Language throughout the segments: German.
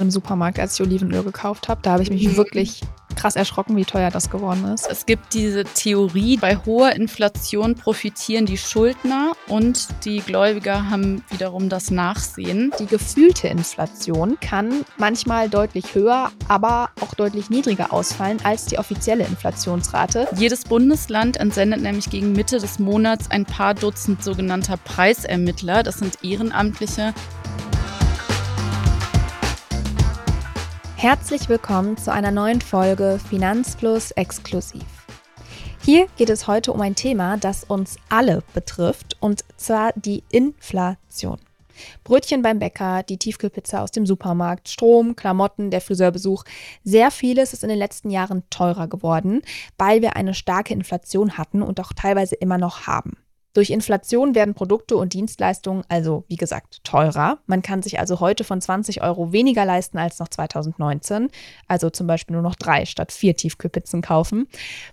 im Supermarkt, als ich Olivenöl gekauft habe. Da habe ich mich mhm. wirklich krass erschrocken, wie teuer das geworden ist. Es gibt diese Theorie, bei hoher Inflation profitieren die Schuldner und die Gläubiger haben wiederum das Nachsehen. Die gefühlte Inflation kann manchmal deutlich höher, aber auch deutlich niedriger ausfallen als die offizielle Inflationsrate. Jedes Bundesland entsendet nämlich gegen Mitte des Monats ein paar Dutzend sogenannter Preisermittler. Das sind Ehrenamtliche, Herzlich willkommen zu einer neuen Folge Finanzfluss exklusiv. Hier geht es heute um ein Thema, das uns alle betrifft, und zwar die Inflation. Brötchen beim Bäcker, die Tiefkühlpizza aus dem Supermarkt, Strom, Klamotten, der Friseurbesuch. Sehr vieles ist in den letzten Jahren teurer geworden, weil wir eine starke Inflation hatten und auch teilweise immer noch haben. Durch Inflation werden Produkte und Dienstleistungen also, wie gesagt, teurer. Man kann sich also heute von 20 Euro weniger leisten als noch 2019. Also zum Beispiel nur noch drei statt vier Tiefkühlpizzen kaufen.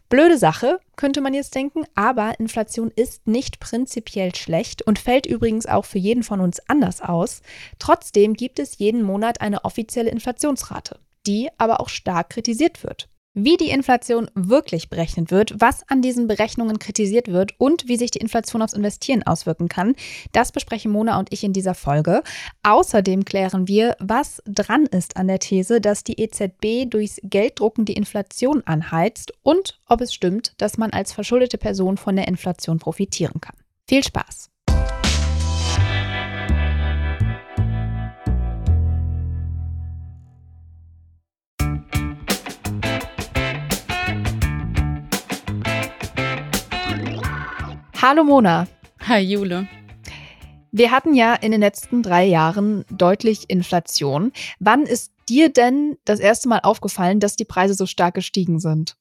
Blöde Sache, könnte man jetzt denken, aber Inflation ist nicht prinzipiell schlecht und fällt übrigens auch für jeden von uns anders aus. Trotzdem gibt es jeden Monat eine offizielle Inflationsrate, die aber auch stark kritisiert wird wie die Inflation wirklich berechnet wird, was an diesen Berechnungen kritisiert wird und wie sich die Inflation aufs Investieren auswirken kann. Das besprechen Mona und ich in dieser Folge. Außerdem klären wir, was dran ist an der These, dass die EZB durchs Gelddrucken die Inflation anheizt und ob es stimmt, dass man als verschuldete Person von der Inflation profitieren kann. Viel Spaß! Hallo Mona. Hi Jule. Wir hatten ja in den letzten drei Jahren deutlich Inflation. Wann ist dir denn das erste Mal aufgefallen, dass die Preise so stark gestiegen sind?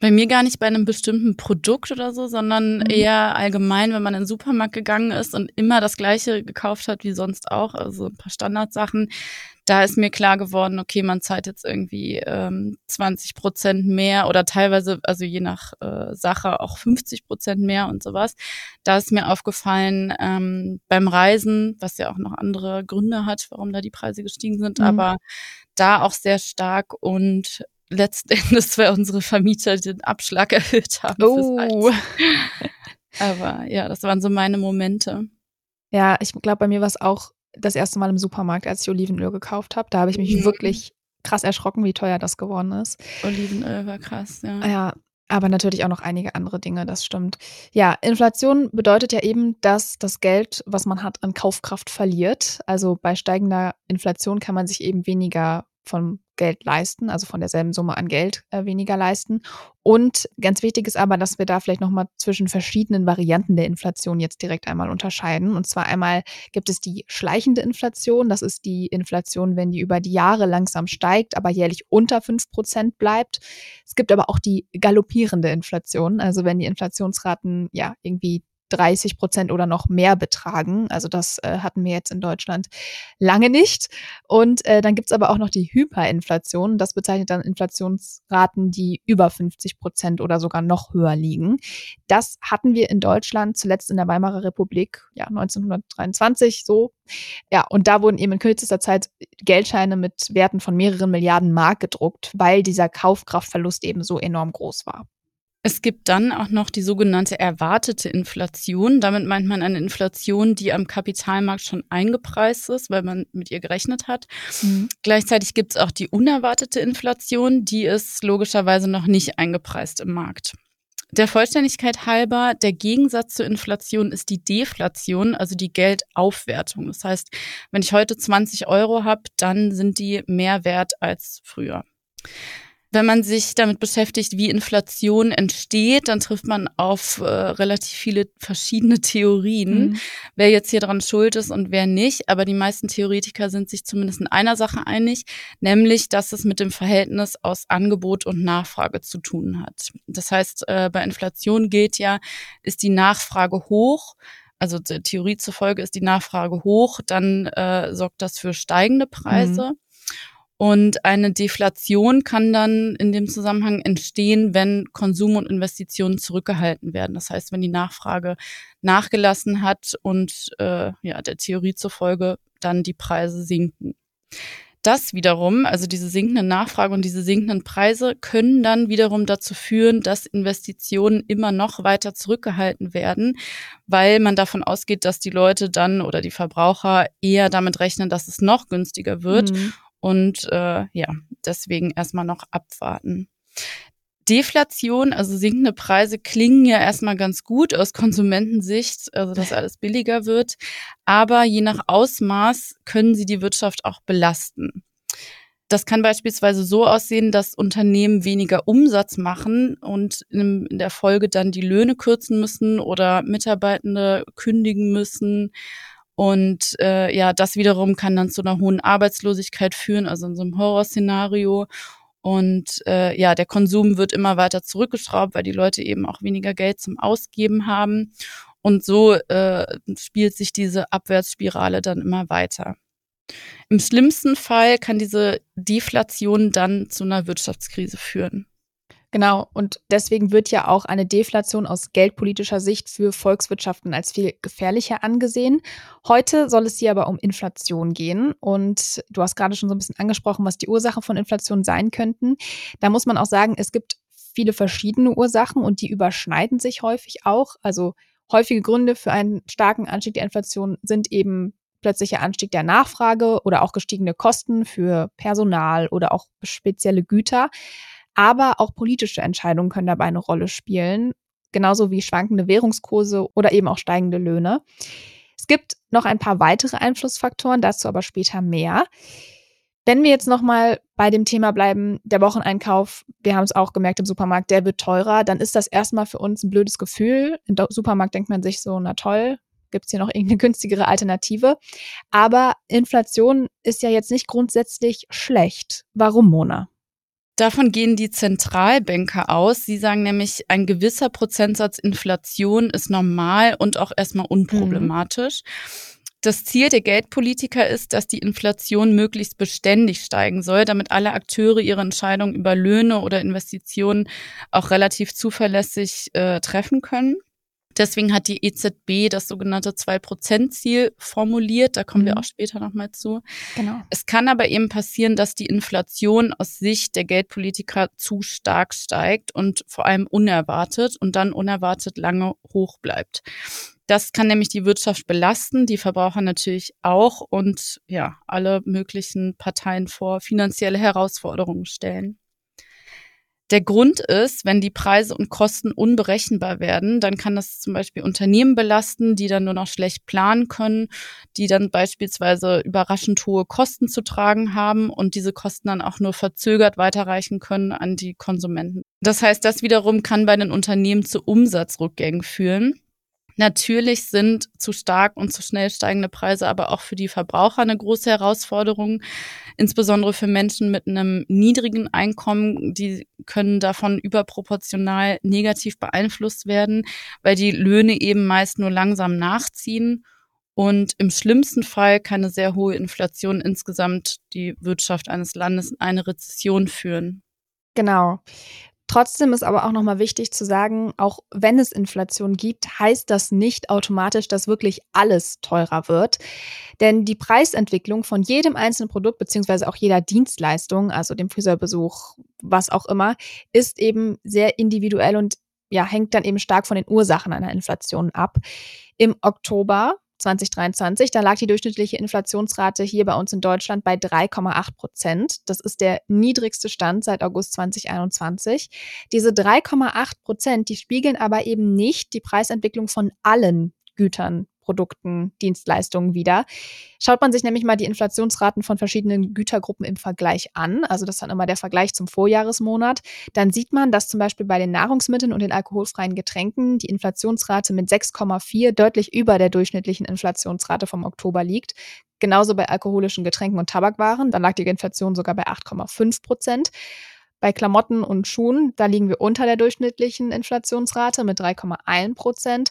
Bei mir gar nicht bei einem bestimmten Produkt oder so, sondern mhm. eher allgemein, wenn man in den Supermarkt gegangen ist und immer das Gleiche gekauft hat wie sonst auch, also ein paar Standardsachen. Da ist mir klar geworden, okay, man zahlt jetzt irgendwie ähm, 20 Prozent mehr oder teilweise, also je nach äh, Sache auch 50 Prozent mehr und sowas. Da ist mir aufgefallen ähm, beim Reisen, was ja auch noch andere Gründe hat, warum da die Preise gestiegen sind, mhm. aber da auch sehr stark und letzten Endes, weil unsere Vermieter den Abschlag erhöht haben. Oh. Aber ja, das waren so meine Momente. Ja, ich glaube, bei mir war es auch das erste Mal im Supermarkt, als ich Olivenöl gekauft habe. Da habe ich mich mhm. wirklich krass erschrocken, wie teuer das geworden ist. Olivenöl war krass, ja. Ja, aber natürlich auch noch einige andere Dinge, das stimmt. Ja, Inflation bedeutet ja eben, dass das Geld, was man hat, an Kaufkraft verliert. Also bei steigender Inflation kann man sich eben weniger von Geld leisten, also von derselben Summe an Geld äh, weniger leisten. Und ganz wichtig ist aber, dass wir da vielleicht nochmal zwischen verschiedenen Varianten der Inflation jetzt direkt einmal unterscheiden. Und zwar einmal gibt es die schleichende Inflation. Das ist die Inflation, wenn die über die Jahre langsam steigt, aber jährlich unter 5% bleibt. Es gibt aber auch die galoppierende Inflation, also wenn die Inflationsraten ja irgendwie 30 Prozent oder noch mehr betragen. Also das äh, hatten wir jetzt in Deutschland lange nicht. Und äh, dann gibt's aber auch noch die Hyperinflation. Das bezeichnet dann Inflationsraten, die über 50 Prozent oder sogar noch höher liegen. Das hatten wir in Deutschland zuletzt in der Weimarer Republik, ja 1923 so. Ja, und da wurden eben in kürzester Zeit Geldscheine mit Werten von mehreren Milliarden Mark gedruckt, weil dieser Kaufkraftverlust eben so enorm groß war. Es gibt dann auch noch die sogenannte erwartete Inflation. Damit meint man eine Inflation, die am Kapitalmarkt schon eingepreist ist, weil man mit ihr gerechnet hat. Mhm. Gleichzeitig gibt es auch die unerwartete Inflation, die ist logischerweise noch nicht eingepreist im Markt. Der Vollständigkeit halber, der Gegensatz zur Inflation ist die Deflation, also die Geldaufwertung. Das heißt, wenn ich heute 20 Euro habe, dann sind die mehr wert als früher. Wenn man sich damit beschäftigt, wie Inflation entsteht, dann trifft man auf äh, relativ viele verschiedene Theorien, mhm. wer jetzt hier dran schuld ist und wer nicht. Aber die meisten Theoretiker sind sich zumindest in einer Sache einig, nämlich, dass es mit dem Verhältnis aus Angebot und Nachfrage zu tun hat. Das heißt, äh, bei Inflation gilt ja, ist die Nachfrage hoch, also der Theorie zufolge ist die Nachfrage hoch, dann äh, sorgt das für steigende Preise. Mhm. Und eine Deflation kann dann in dem Zusammenhang entstehen, wenn Konsum und Investitionen zurückgehalten werden. Das heißt, wenn die Nachfrage nachgelassen hat und äh, ja, der Theorie zufolge dann die Preise sinken. Das wiederum, also diese sinkende Nachfrage und diese sinkenden Preise, können dann wiederum dazu führen, dass Investitionen immer noch weiter zurückgehalten werden, weil man davon ausgeht, dass die Leute dann oder die Verbraucher eher damit rechnen, dass es noch günstiger wird. Mhm. Und äh, ja, deswegen erstmal noch abwarten. Deflation, also sinkende Preise, klingen ja erstmal ganz gut aus Konsumentensicht, also dass alles billiger wird. Aber je nach Ausmaß können sie die Wirtschaft auch belasten. Das kann beispielsweise so aussehen, dass Unternehmen weniger Umsatz machen und in, der Folge dann die Löhne kürzen müssen oder Mitarbeitende kündigen müssen. Und äh, ja, das wiederum kann dann zu einer hohen Arbeitslosigkeit führen, also in so einem Horrorszenario. Und äh, ja, der Konsum wird immer weiter zurückgeschraubt, weil die Leute eben auch weniger Geld zum Ausgeben haben. Und so äh, spielt sich diese Abwärtsspirale dann immer weiter. Im schlimmsten Fall kann diese Deflation dann zu einer Wirtschaftskrise führen. Genau, und deswegen wird ja auch eine Deflation aus geldpolitischer Sicht für Volkswirtschaften als viel gefährlicher angesehen. Heute soll es hier aber um Inflation gehen und du hast gerade schon so ein bisschen angesprochen, was die Ursachen von Inflation sein könnten. Da muss man auch sagen, es gibt viele verschiedene Ursachen und die überschneiden sich häufig auch. Also häufige Gründe für einen starken Anstieg der Inflation sind eben plötzlicher Anstieg der Nachfrage oder auch gestiegene Kosten für Personal oder auch spezielle Güter. Aber auch politische Entscheidungen können dabei eine Rolle spielen, genauso wie schwankende Währungskurse oder eben auch steigende Löhne. Es gibt noch ein paar weitere Einflussfaktoren, dazu aber später mehr. Wenn wir jetzt nochmal bei dem Thema bleiben, der Wocheneinkauf, wir haben es auch gemerkt im Supermarkt, der wird teurer, dann ist das erstmal für uns ein blödes Gefühl. Im Supermarkt denkt man sich so, na toll, gibt es hier noch irgendeine günstigere Alternative. Aber Inflation ist ja jetzt nicht grundsätzlich schlecht. Warum, Mona? Davon gehen die Zentralbanker aus. Sie sagen nämlich, ein gewisser Prozentsatz Inflation ist normal und auch erstmal unproblematisch. Mhm. Das Ziel der Geldpolitiker ist, dass die Inflation möglichst beständig steigen soll, damit alle Akteure ihre Entscheidungen über Löhne oder Investitionen auch relativ zuverlässig äh, treffen können. Deswegen hat die EZB das sogenannte 2%-Ziel formuliert. Da kommen mhm. wir auch später nochmal zu. Genau. Es kann aber eben passieren, dass die Inflation aus Sicht der Geldpolitiker zu stark steigt und vor allem unerwartet und dann unerwartet lange hoch bleibt. Das kann nämlich die Wirtschaft belasten, die Verbraucher natürlich auch und ja, alle möglichen Parteien vor finanzielle Herausforderungen stellen. Der Grund ist, wenn die Preise und Kosten unberechenbar werden, dann kann das zum Beispiel Unternehmen belasten, die dann nur noch schlecht planen können, die dann beispielsweise überraschend hohe Kosten zu tragen haben und diese Kosten dann auch nur verzögert weiterreichen können an die Konsumenten. Das heißt, das wiederum kann bei den Unternehmen zu Umsatzrückgängen führen. Natürlich sind zu stark und zu schnell steigende Preise aber auch für die Verbraucher eine große Herausforderung, insbesondere für Menschen mit einem niedrigen Einkommen. Die können davon überproportional negativ beeinflusst werden, weil die Löhne eben meist nur langsam nachziehen. Und im schlimmsten Fall kann eine sehr hohe Inflation insgesamt die Wirtschaft eines Landes in eine Rezession führen. Genau. Trotzdem ist aber auch nochmal wichtig zu sagen, auch wenn es Inflation gibt, heißt das nicht automatisch, dass wirklich alles teurer wird. Denn die Preisentwicklung von jedem einzelnen Produkt beziehungsweise auch jeder Dienstleistung, also dem Friseurbesuch, was auch immer, ist eben sehr individuell und ja, hängt dann eben stark von den Ursachen einer Inflation ab. Im Oktober 2023. Da lag die durchschnittliche Inflationsrate hier bei uns in Deutschland bei 3,8 Prozent. Das ist der niedrigste Stand seit August 2021. Diese 3,8 Prozent, die spiegeln aber eben nicht die Preisentwicklung von allen Gütern Produkten, Dienstleistungen wieder. Schaut man sich nämlich mal die Inflationsraten von verschiedenen Gütergruppen im Vergleich an, also das ist dann immer der Vergleich zum Vorjahresmonat, dann sieht man, dass zum Beispiel bei den Nahrungsmitteln und den alkoholfreien Getränken die Inflationsrate mit 6,4 deutlich über der durchschnittlichen Inflationsrate vom Oktober liegt. Genauso bei alkoholischen Getränken und Tabakwaren, da lag die Inflation sogar bei 8,5 Prozent. Bei Klamotten und Schuhen, da liegen wir unter der durchschnittlichen Inflationsrate mit 3,1 Prozent.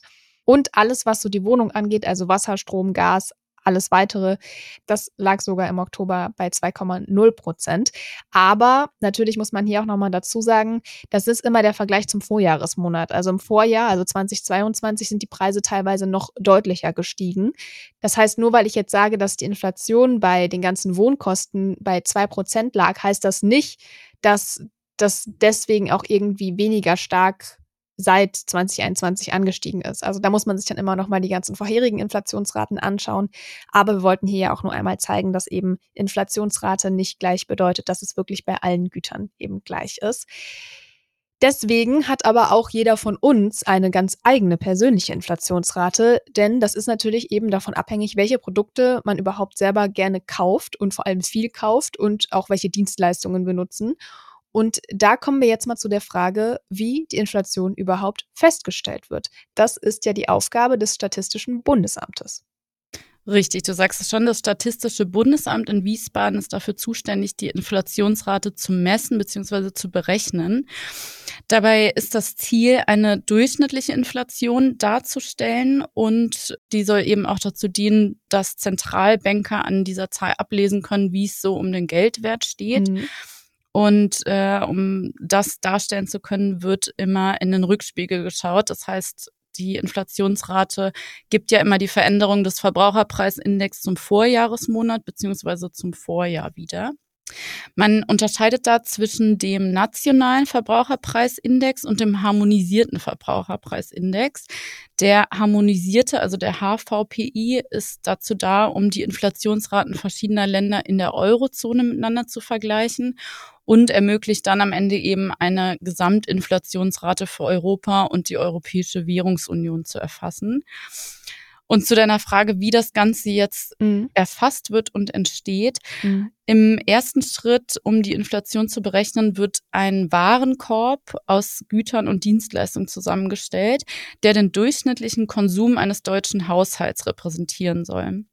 Und alles, was so die Wohnung angeht, also Wasser, Strom, Gas, alles weitere. Das lag sogar im Oktober bei 2,0 Prozent. Aber natürlich muss man hier auch nochmal dazu sagen, das ist immer der Vergleich zum Vorjahresmonat. Also im Vorjahr, also 2022, sind die Preise teilweise noch deutlicher gestiegen. Das heißt, nur weil ich jetzt sage, dass die Inflation bei den ganzen Wohnkosten bei 2 Prozent lag, heißt das nicht, dass das deswegen auch irgendwie weniger stark seit 2021 angestiegen ist. Also da muss man sich dann immer noch mal die ganzen vorherigen Inflationsraten anschauen. Aber wir wollten hier ja auch nur einmal zeigen, dass eben Inflationsrate nicht gleich bedeutet, dass es wirklich bei allen Gütern eben gleich ist. Deswegen hat aber auch jeder von uns eine ganz eigene persönliche Inflationsrate, denn das ist natürlich eben davon abhängig, welche Produkte man überhaupt selber gerne kauft und vor allem viel kauft und auch welche Dienstleistungen benutzen. Und da kommen wir jetzt mal zu der Frage, wie die Inflation überhaupt festgestellt wird. Das ist ja die Aufgabe des Statistischen Bundesamtes. Richtig, du sagst es schon, das Statistische Bundesamt in Wiesbaden ist dafür zuständig, die Inflationsrate zu messen bzw. zu berechnen. Dabei ist das Ziel, eine durchschnittliche Inflation darzustellen und die soll eben auch dazu dienen, dass Zentralbanker an dieser Zahl ablesen können, wie es so um den Geldwert steht. Mhm. Und äh, um das darstellen zu können, wird immer in den Rückspiegel geschaut. Das heißt, die Inflationsrate gibt ja immer die Veränderung des Verbraucherpreisindex zum Vorjahresmonat beziehungsweise zum Vorjahr wieder. Man unterscheidet da zwischen dem nationalen Verbraucherpreisindex und dem harmonisierten Verbraucherpreisindex. Der harmonisierte, also der HVPI, ist dazu da, um die Inflationsraten verschiedener Länder in der Eurozone miteinander zu vergleichen und ermöglicht dann am Ende eben eine Gesamtinflationsrate für Europa und die Europäische Währungsunion zu erfassen. Und zu deiner Frage, wie das Ganze jetzt mhm. erfasst wird und entsteht. Mhm. Im ersten Schritt, um die Inflation zu berechnen, wird ein Warenkorb aus Gütern und Dienstleistungen zusammengestellt, der den durchschnittlichen Konsum eines deutschen Haushalts repräsentieren soll.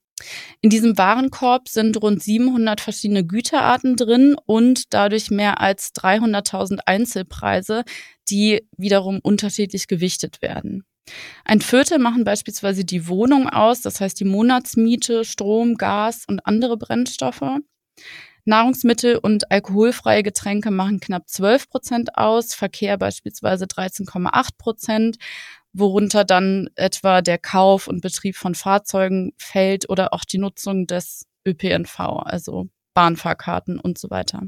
In diesem Warenkorb sind rund 700 verschiedene Güterarten drin und dadurch mehr als 300.000 Einzelpreise, die wiederum unterschiedlich gewichtet werden. Ein Viertel machen beispielsweise die Wohnung aus, das heißt die Monatsmiete, Strom, Gas und andere Brennstoffe. Nahrungsmittel und alkoholfreie Getränke machen knapp 12 Prozent aus, Verkehr beispielsweise 13,8 Prozent, worunter dann etwa der Kauf und Betrieb von Fahrzeugen fällt oder auch die Nutzung des ÖPNV, also Bahnfahrkarten und so weiter.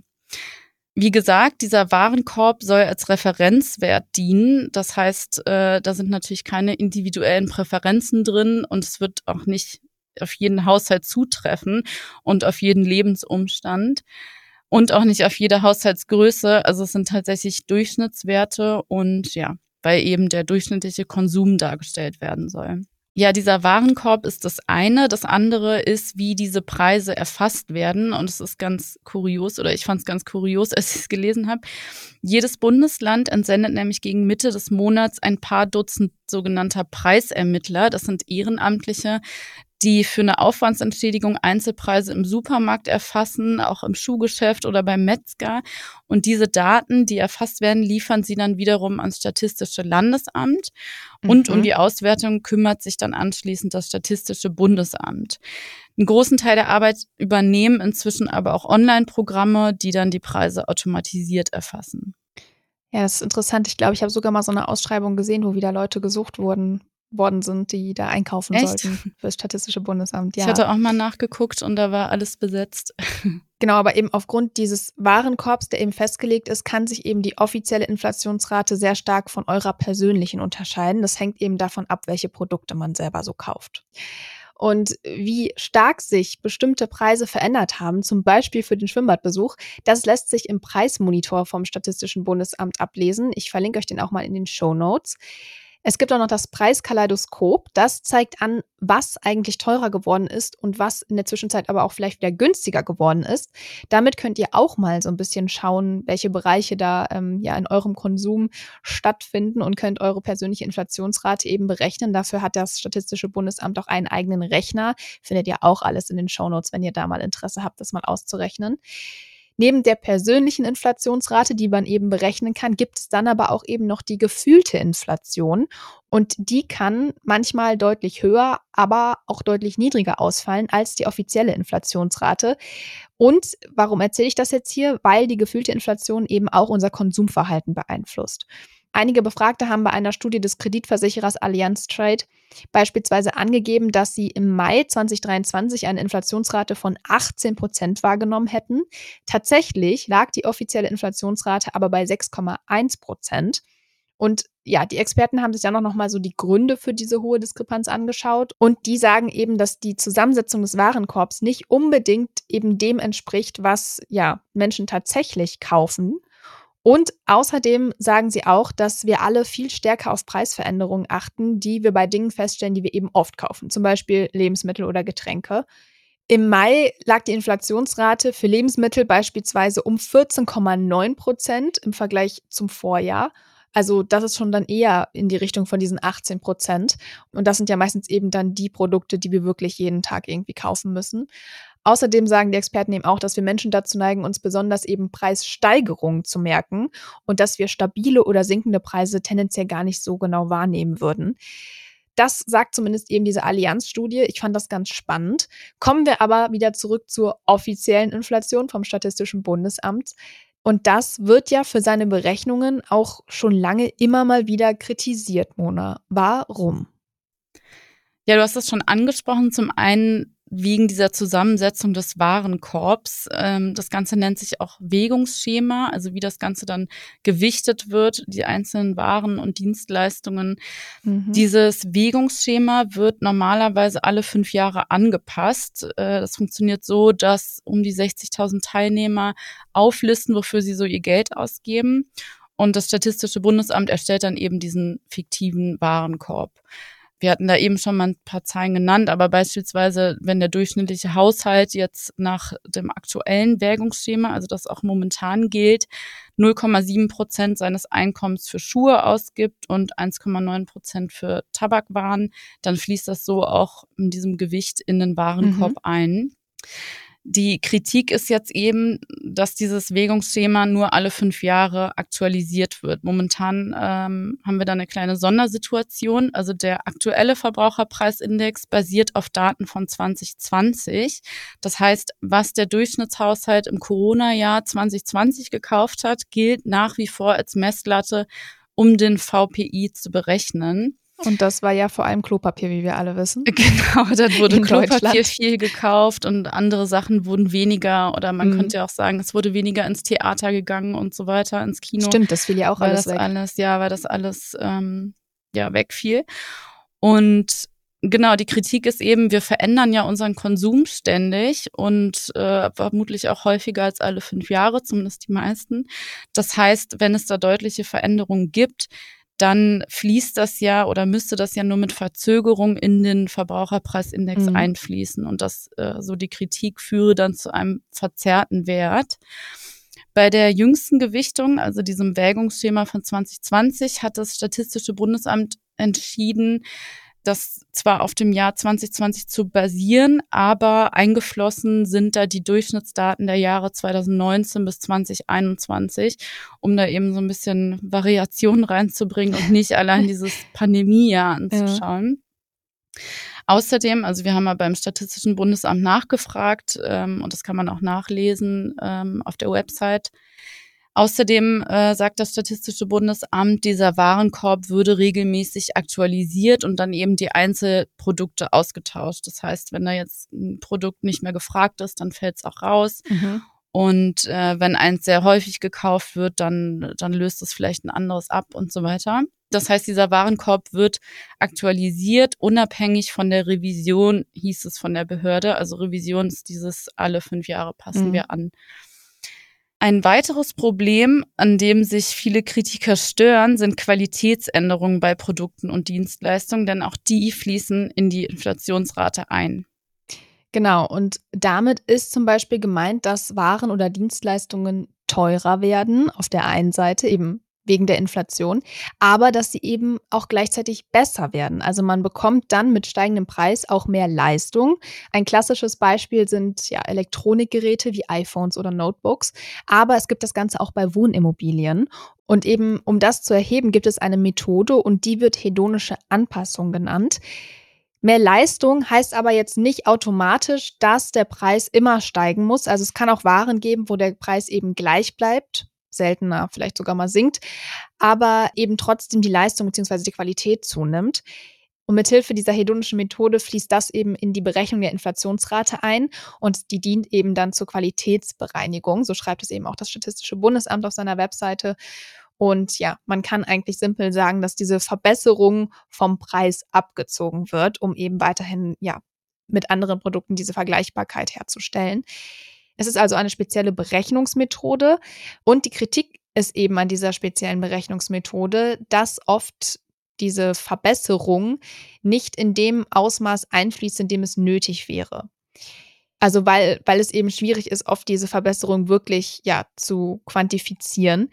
Wie gesagt, dieser Warenkorb soll als Referenzwert dienen. Das heißt, äh, da sind natürlich keine individuellen Präferenzen drin und es wird auch nicht auf jeden Haushalt zutreffen und auf jeden Lebensumstand und auch nicht auf jede Haushaltsgröße. Also es sind tatsächlich Durchschnittswerte und ja, weil eben der durchschnittliche Konsum dargestellt werden soll. Ja, dieser Warenkorb ist das eine. Das andere ist, wie diese Preise erfasst werden. Und es ist ganz kurios, oder ich fand es ganz kurios, als ich es gelesen habe. Jedes Bundesland entsendet nämlich gegen Mitte des Monats ein paar Dutzend sogenannter Preisermittler. Das sind Ehrenamtliche, die für eine Aufwandsentschädigung Einzelpreise im Supermarkt erfassen, auch im Schuhgeschäft oder beim Metzger. Und diese Daten, die erfasst werden, liefern sie dann wiederum ans Statistische Landesamt. Und mhm. um die Auswertung kümmert sich dann anschließend das Statistische Bundesamt. Einen großen Teil der Arbeit übernehmen inzwischen aber auch Online-Programme, die dann die Preise automatisiert erfassen. Ja, das ist interessant. Ich glaube, ich habe sogar mal so eine Ausschreibung gesehen, wo wieder Leute gesucht wurden, worden sind, die da einkaufen Echt? sollten für das Statistische Bundesamt. Ja. Ich hatte auch mal nachgeguckt und da war alles besetzt. Genau, aber eben aufgrund dieses Warenkorbs, der eben festgelegt ist, kann sich eben die offizielle Inflationsrate sehr stark von eurer persönlichen unterscheiden. Das hängt eben davon ab, welche Produkte man selber so kauft. Und wie stark sich bestimmte Preise verändert haben, zum Beispiel für den Schwimmbadbesuch, das lässt sich im Preismonitor vom Statistischen Bundesamt ablesen. Ich verlinke euch den auch mal in den Show Notes. Es gibt auch noch das Preiskaleidoskop. Das zeigt an, was eigentlich teurer geworden ist und was in der Zwischenzeit aber auch vielleicht wieder günstiger geworden ist. Damit könnt ihr auch mal so ein bisschen schauen, welche Bereiche da ähm, ja in eurem Konsum stattfinden und könnt eure persönliche Inflationsrate eben berechnen. Dafür hat das Statistische Bundesamt auch einen eigenen Rechner. Findet ihr auch alles in den Shownotes, wenn ihr da mal Interesse habt, das mal auszurechnen. Neben der persönlichen Inflationsrate, die man eben berechnen kann, gibt es dann aber auch eben noch die gefühlte Inflation. Und die kann manchmal deutlich höher, aber auch deutlich niedriger ausfallen als die offizielle Inflationsrate. Und warum erzähle ich das jetzt hier? Weil die gefühlte Inflation eben auch unser Konsumverhalten beeinflusst. Einige Befragte haben bei einer Studie des Kreditversicherers Allianz Trade beispielsweise angegeben, dass sie im Mai 2023 eine Inflationsrate von 18 Prozent wahrgenommen hätten. Tatsächlich lag die offizielle Inflationsrate aber bei 6,1 Prozent. Und ja, die Experten haben sich dann auch nochmal so die Gründe für diese hohe Diskrepanz angeschaut. Und die sagen eben, dass die Zusammensetzung des Warenkorbs nicht unbedingt eben dem entspricht, was ja Menschen tatsächlich kaufen. Und außerdem sagen sie auch, dass wir alle viel stärker auf Preisveränderungen achten, die wir bei Dingen feststellen, die wir eben oft kaufen, zum Beispiel Lebensmittel oder Getränke. Im Mai lag die Inflationsrate für Lebensmittel beispielsweise um 14,9 Prozent im Vergleich zum Vorjahr. Also das ist schon dann eher in die Richtung von diesen 18 Prozent. Und das sind ja meistens eben dann die Produkte, die wir wirklich jeden Tag irgendwie kaufen müssen. Außerdem sagen die Experten eben auch, dass wir Menschen dazu neigen, uns besonders eben Preissteigerungen zu merken und dass wir stabile oder sinkende Preise tendenziell gar nicht so genau wahrnehmen würden. Das sagt zumindest eben diese Allianz-Studie. Ich fand das ganz spannend. Kommen wir aber wieder zurück zur offiziellen Inflation vom Statistischen Bundesamt. Und das wird ja für seine Berechnungen auch schon lange immer mal wieder kritisiert, Mona. Warum? Ja, du hast es schon angesprochen. Zum einen wegen dieser Zusammensetzung des Warenkorbs. Ähm, das Ganze nennt sich auch Wägungsschema, also wie das Ganze dann gewichtet wird, die einzelnen Waren und Dienstleistungen. Mhm. Dieses Wägungsschema wird normalerweise alle fünf Jahre angepasst. Äh, das funktioniert so, dass um die 60.000 Teilnehmer auflisten, wofür sie so ihr Geld ausgeben. Und das Statistische Bundesamt erstellt dann eben diesen fiktiven Warenkorb wir hatten da eben schon mal ein paar Zahlen genannt, aber beispielsweise, wenn der durchschnittliche Haushalt jetzt nach dem aktuellen Wägungsschema, also das auch momentan gilt, 0,7 Prozent seines Einkommens für Schuhe ausgibt und 1,9 Prozent für Tabakwaren, dann fließt das so auch in diesem Gewicht in den Warenkorb mhm. ein. Die Kritik ist jetzt eben, dass dieses Wägungsschema nur alle fünf Jahre aktualisiert wird. Momentan ähm, haben wir da eine kleine Sondersituation. Also der aktuelle Verbraucherpreisindex basiert auf Daten von 2020. Das heißt, was der Durchschnittshaushalt im Corona-Jahr 2020 gekauft hat, gilt nach wie vor als Messlatte, um den VPI zu berechnen. Und das war ja vor allem Klopapier, wie wir alle wissen. Genau, dann wurde In Klopapier viel gekauft und andere Sachen wurden weniger oder man mhm. könnte ja auch sagen, es wurde weniger ins Theater gegangen und so weiter, ins Kino. Stimmt, das fiel ja auch alles weg. alles, ja, weil das alles ähm, ja wegfiel. Und genau, die Kritik ist eben, wir verändern ja unseren Konsum ständig und äh, vermutlich auch häufiger als alle fünf Jahre, zumindest die meisten. Das heißt, wenn es da deutliche Veränderungen gibt, dann fließt das ja oder müsste das ja nur mit Verzögerung in den Verbraucherpreisindex mhm. einfließen und das äh, so die Kritik führe dann zu einem verzerrten Wert. Bei der jüngsten Gewichtung, also diesem Wägungsschema von 2020, hat das Statistische Bundesamt entschieden, das zwar auf dem Jahr 2020 zu basieren, aber eingeflossen sind da die Durchschnittsdaten der Jahre 2019 bis 2021, um da eben so ein bisschen Variation reinzubringen und nicht allein dieses Pandemiejahr anzuschauen. Ja. Außerdem, also wir haben mal beim Statistischen Bundesamt nachgefragt ähm, und das kann man auch nachlesen ähm, auf der Website. Außerdem äh, sagt das Statistische Bundesamt, dieser Warenkorb würde regelmäßig aktualisiert und dann eben die Einzelprodukte ausgetauscht. Das heißt, wenn da jetzt ein Produkt nicht mehr gefragt ist, dann fällt es auch raus. Mhm. Und äh, wenn eins sehr häufig gekauft wird, dann, dann löst es vielleicht ein anderes ab und so weiter. Das heißt, dieser Warenkorb wird aktualisiert, unabhängig von der Revision, hieß es von der Behörde. Also Revision ist dieses alle fünf Jahre passen mhm. wir an. Ein weiteres Problem, an dem sich viele Kritiker stören, sind Qualitätsänderungen bei Produkten und Dienstleistungen, denn auch die fließen in die Inflationsrate ein. Genau, und damit ist zum Beispiel gemeint, dass Waren oder Dienstleistungen teurer werden, auf der einen Seite eben wegen der Inflation, aber dass sie eben auch gleichzeitig besser werden. Also man bekommt dann mit steigendem Preis auch mehr Leistung. Ein klassisches Beispiel sind ja Elektronikgeräte wie iPhones oder Notebooks, aber es gibt das Ganze auch bei Wohnimmobilien. Und eben um das zu erheben, gibt es eine Methode und die wird hedonische Anpassung genannt. Mehr Leistung heißt aber jetzt nicht automatisch, dass der Preis immer steigen muss. Also es kann auch Waren geben, wo der Preis eben gleich bleibt, seltener vielleicht sogar mal sinkt, aber eben trotzdem die Leistung bzw. die Qualität zunimmt. Und mithilfe dieser hedonischen Methode fließt das eben in die Berechnung der Inflationsrate ein und die dient eben dann zur Qualitätsbereinigung. So schreibt es eben auch das Statistische Bundesamt auf seiner Webseite. Und ja, man kann eigentlich simpel sagen, dass diese Verbesserung vom Preis abgezogen wird, um eben weiterhin ja mit anderen Produkten diese Vergleichbarkeit herzustellen. Es ist also eine spezielle Berechnungsmethode und die Kritik ist eben an dieser speziellen Berechnungsmethode, dass oft diese Verbesserung nicht in dem Ausmaß einfließt, in dem es nötig wäre. Also weil, weil es eben schwierig ist, oft diese Verbesserung wirklich ja zu quantifizieren.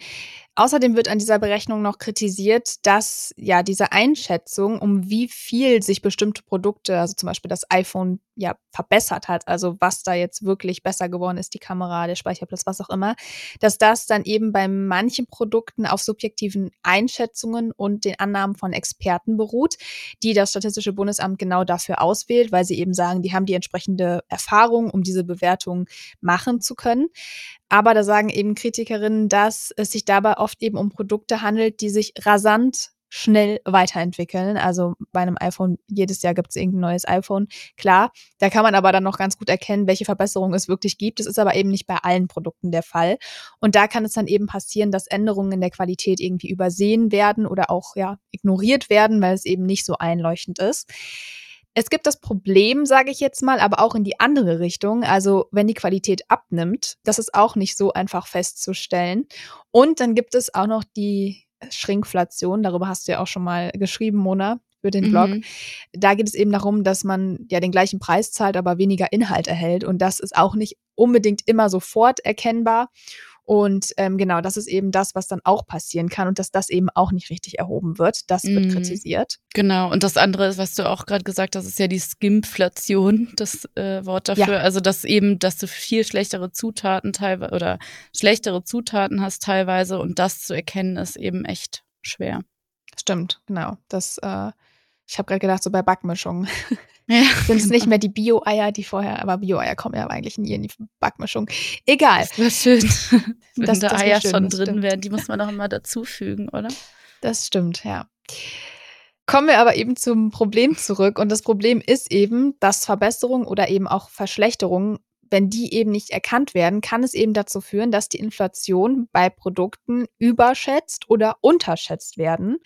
Außerdem wird an dieser Berechnung noch kritisiert, dass ja diese Einschätzung, um wie viel sich bestimmte Produkte, also zum Beispiel das iPhone, ja verbessert hat, also was da jetzt wirklich besser geworden ist, die Kamera, der Speicherplatz, was auch immer, dass das dann eben bei manchen Produkten auf subjektiven Einschätzungen und den Annahmen von Experten beruht, die das Statistische Bundesamt genau dafür auswählt, weil sie eben sagen, die haben die entsprechende Erfahrung, um diese Bewertung machen zu können. Aber da sagen eben Kritikerinnen, dass es sich dabei oft eben um Produkte handelt, die sich rasant schnell weiterentwickeln. Also bei einem iPhone, jedes Jahr gibt es irgendein neues iPhone. Klar, da kann man aber dann noch ganz gut erkennen, welche Verbesserungen es wirklich gibt. Das ist aber eben nicht bei allen Produkten der Fall. Und da kann es dann eben passieren, dass Änderungen in der Qualität irgendwie übersehen werden oder auch ja ignoriert werden, weil es eben nicht so einleuchtend ist. Es gibt das Problem, sage ich jetzt mal, aber auch in die andere Richtung. Also wenn die Qualität abnimmt, das ist auch nicht so einfach festzustellen. Und dann gibt es auch noch die Schrinkflation. Darüber hast du ja auch schon mal geschrieben, Mona, für den Blog. Mhm. Da geht es eben darum, dass man ja den gleichen Preis zahlt, aber weniger Inhalt erhält. Und das ist auch nicht unbedingt immer sofort erkennbar. Und ähm, genau, das ist eben das, was dann auch passieren kann und dass das eben auch nicht richtig erhoben wird. Das wird mm. kritisiert. Genau, und das andere ist, was du auch gerade gesagt hast, ist ja die Skimflation, das äh, Wort dafür. Ja. Also, dass eben, dass du viel schlechtere Zutaten teilweise oder schlechtere Zutaten hast teilweise und das zu erkennen ist eben echt schwer. Stimmt, genau. Das äh, ich habe gerade gedacht, so bei Backmischungen ja, sind es genau. nicht mehr die Bio-Eier, die vorher, aber Bio-Eier kommen ja eigentlich nie in die Backmischung. Egal. Das wäre schön, wenn das, da das Eier schön, schon drin wären. Die muss man doch immer dazufügen, oder? Das stimmt, ja. Kommen wir aber eben zum Problem zurück. Und das Problem ist eben, dass Verbesserungen oder eben auch Verschlechterungen wenn die eben nicht erkannt werden, kann es eben dazu führen, dass die Inflation bei Produkten überschätzt oder unterschätzt werden.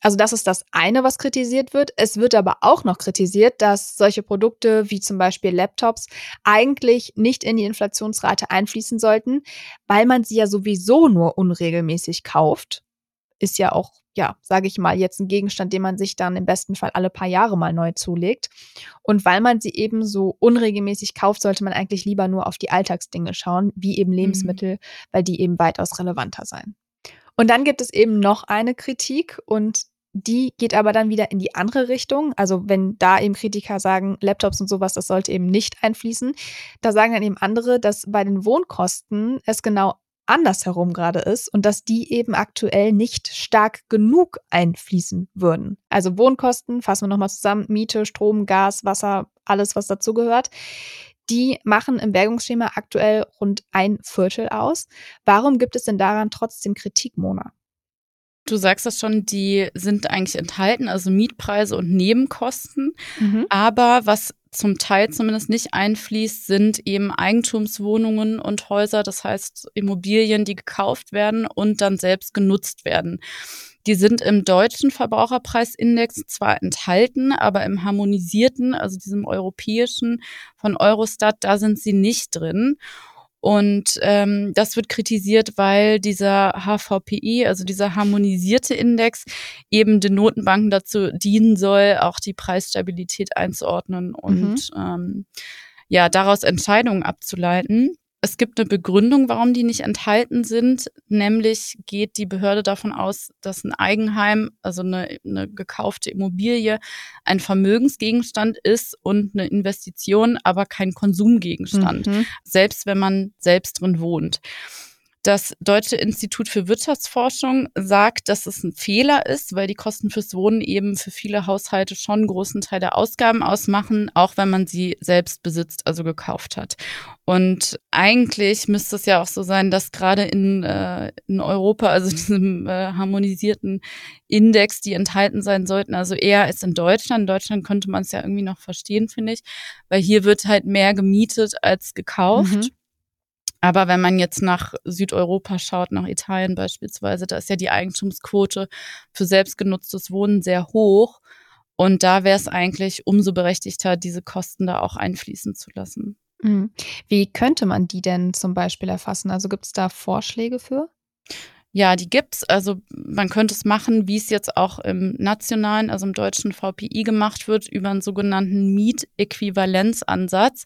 Also das ist das eine, was kritisiert wird. Es wird aber auch noch kritisiert, dass solche Produkte wie zum Beispiel Laptops eigentlich nicht in die Inflationsrate einfließen sollten, weil man sie ja sowieso nur unregelmäßig kauft. Ist ja auch ja, sage ich mal, jetzt ein Gegenstand, den man sich dann im besten Fall alle paar Jahre mal neu zulegt. Und weil man sie eben so unregelmäßig kauft, sollte man eigentlich lieber nur auf die Alltagsdinge schauen, wie eben mhm. Lebensmittel, mhm. weil die eben weitaus relevanter sein. Und dann gibt es eben noch eine Kritik und die geht aber dann wieder in die andere Richtung. Also wenn da eben Kritiker sagen, Laptops und sowas, das sollte eben nicht einfließen, da sagen dann eben andere, dass bei den Wohnkosten es genau andersherum gerade ist und dass die eben aktuell nicht stark genug einfließen würden. Also Wohnkosten, fassen wir nochmal zusammen, Miete, Strom, Gas, Wasser, alles, was dazugehört. Die machen im Bergungsschema aktuell rund ein Viertel aus. Warum gibt es denn daran trotzdem Kritik, Mona? Du sagst das schon, die sind eigentlich enthalten, also Mietpreise und Nebenkosten. Mhm. Aber was zum Teil zumindest nicht einfließt, sind eben Eigentumswohnungen und Häuser, das heißt Immobilien, die gekauft werden und dann selbst genutzt werden. Die sind im deutschen Verbraucherpreisindex zwar enthalten, aber im harmonisierten, also diesem europäischen von Eurostat, da sind sie nicht drin. Und ähm, das wird kritisiert, weil dieser HVPI, also dieser harmonisierte Index, eben den Notenbanken dazu dienen soll, auch die Preisstabilität einzuordnen und mhm. ähm, ja, daraus Entscheidungen abzuleiten. Es gibt eine Begründung, warum die nicht enthalten sind. Nämlich geht die Behörde davon aus, dass ein Eigenheim, also eine, eine gekaufte Immobilie, ein Vermögensgegenstand ist und eine Investition, aber kein Konsumgegenstand. Mhm. Selbst wenn man selbst drin wohnt. Das Deutsche Institut für Wirtschaftsforschung sagt, dass es ein Fehler ist, weil die Kosten fürs Wohnen eben für viele Haushalte schon einen großen Teil der Ausgaben ausmachen, auch wenn man sie selbst besitzt, also gekauft hat. Und eigentlich müsste es ja auch so sein, dass gerade in, äh, in Europa, also diesem äh, harmonisierten Index, die enthalten sein sollten, also eher als in Deutschland. In Deutschland könnte man es ja irgendwie noch verstehen, finde ich, weil hier wird halt mehr gemietet als gekauft. Mhm. Aber wenn man jetzt nach Südeuropa schaut, nach Italien beispielsweise, da ist ja die Eigentumsquote für selbstgenutztes Wohnen sehr hoch. Und da wäre es eigentlich umso berechtigter, diese Kosten da auch einfließen zu lassen. Mhm. Wie könnte man die denn zum Beispiel erfassen? Also gibt es da Vorschläge für? Ja, die gibt's. Also man könnte es machen, wie es jetzt auch im nationalen, also im deutschen VPI gemacht wird, über einen sogenannten Mietäquivalenzansatz.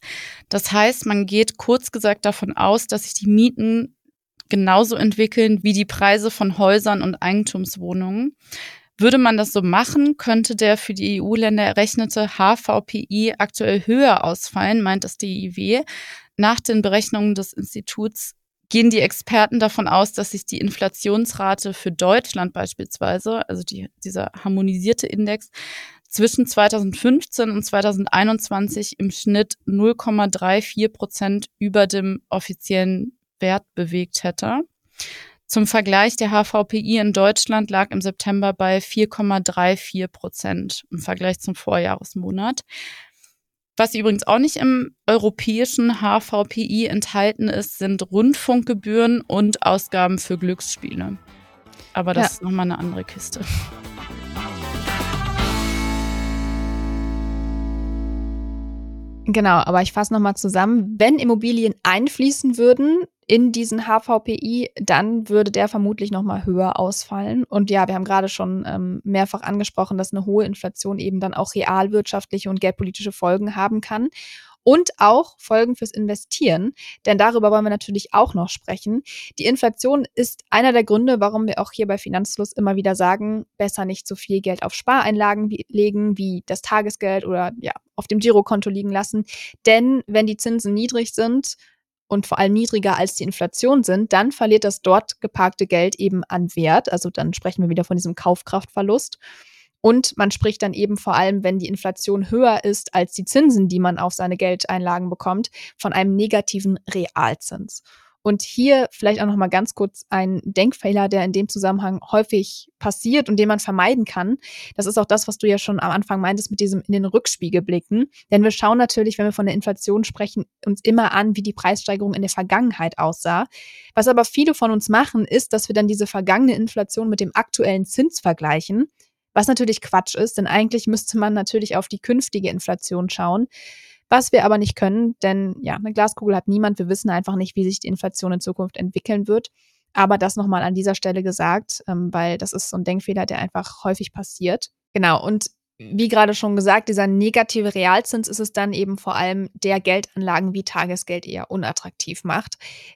Das heißt, man geht kurz gesagt davon aus, dass sich die Mieten genauso entwickeln wie die Preise von Häusern und Eigentumswohnungen. Würde man das so machen, könnte der für die EU-Länder errechnete HVPI aktuell höher ausfallen, meint das DIW. Nach den Berechnungen des Instituts gehen die Experten davon aus, dass sich die Inflationsrate für Deutschland beispielsweise, also die, dieser harmonisierte Index, zwischen 2015 und 2021 im Schnitt 0,34 Prozent über dem offiziellen Wert bewegt hätte. Zum Vergleich, der HVPI in Deutschland lag im September bei 4,34 Prozent im Vergleich zum Vorjahresmonat. Was übrigens auch nicht im europäischen HVPI enthalten ist, sind Rundfunkgebühren und Ausgaben für Glücksspiele. Aber das ja. ist nochmal eine andere Kiste. Genau, aber ich fasse nochmal zusammen. Wenn Immobilien einfließen würden in diesen HVPI, dann würde der vermutlich nochmal höher ausfallen. Und ja, wir haben gerade schon ähm, mehrfach angesprochen, dass eine hohe Inflation eben dann auch realwirtschaftliche und geldpolitische Folgen haben kann und auch Folgen fürs Investieren. Denn darüber wollen wir natürlich auch noch sprechen. Die Inflation ist einer der Gründe, warum wir auch hier bei Finanzfluss immer wieder sagen, besser nicht so viel Geld auf Spareinlagen legen, wie das Tagesgeld oder ja, auf dem Girokonto liegen lassen. Denn wenn die Zinsen niedrig sind, und vor allem niedriger als die Inflation sind, dann verliert das dort geparkte Geld eben an Wert. Also dann sprechen wir wieder von diesem Kaufkraftverlust. Und man spricht dann eben vor allem, wenn die Inflation höher ist als die Zinsen, die man auf seine Geldeinlagen bekommt, von einem negativen Realzins. Und hier vielleicht auch noch mal ganz kurz ein Denkfehler, der in dem Zusammenhang häufig passiert und den man vermeiden kann. Das ist auch das, was du ja schon am Anfang meintest mit diesem in den Rückspiegel blicken. Denn wir schauen natürlich, wenn wir von der Inflation sprechen, uns immer an, wie die Preissteigerung in der Vergangenheit aussah. Was aber viele von uns machen, ist, dass wir dann diese vergangene Inflation mit dem aktuellen Zins vergleichen was natürlich Quatsch ist, denn eigentlich müsste man natürlich auf die künftige Inflation schauen. Was wir aber nicht können, denn ja, eine Glaskugel hat niemand. Wir wissen einfach nicht, wie sich die Inflation in Zukunft entwickeln wird. Aber das nochmal an dieser Stelle gesagt, ähm, weil das ist so ein Denkfehler, der einfach häufig passiert. Genau. Und wie gerade schon gesagt, dieser negative Realzins ist es dann eben vor allem, der Geldanlagen wie Tagesgeld eher unattraktiv macht.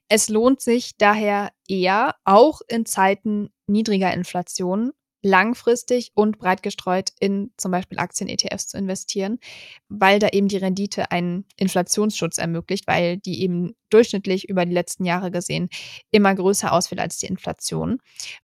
Es lohnt sich daher eher, auch in Zeiten niedriger Inflation, langfristig und breit gestreut in zum Beispiel Aktien-ETFs zu investieren, weil da eben die Rendite einen Inflationsschutz ermöglicht, weil die eben durchschnittlich über die letzten Jahre gesehen immer größer ausfällt als die Inflation.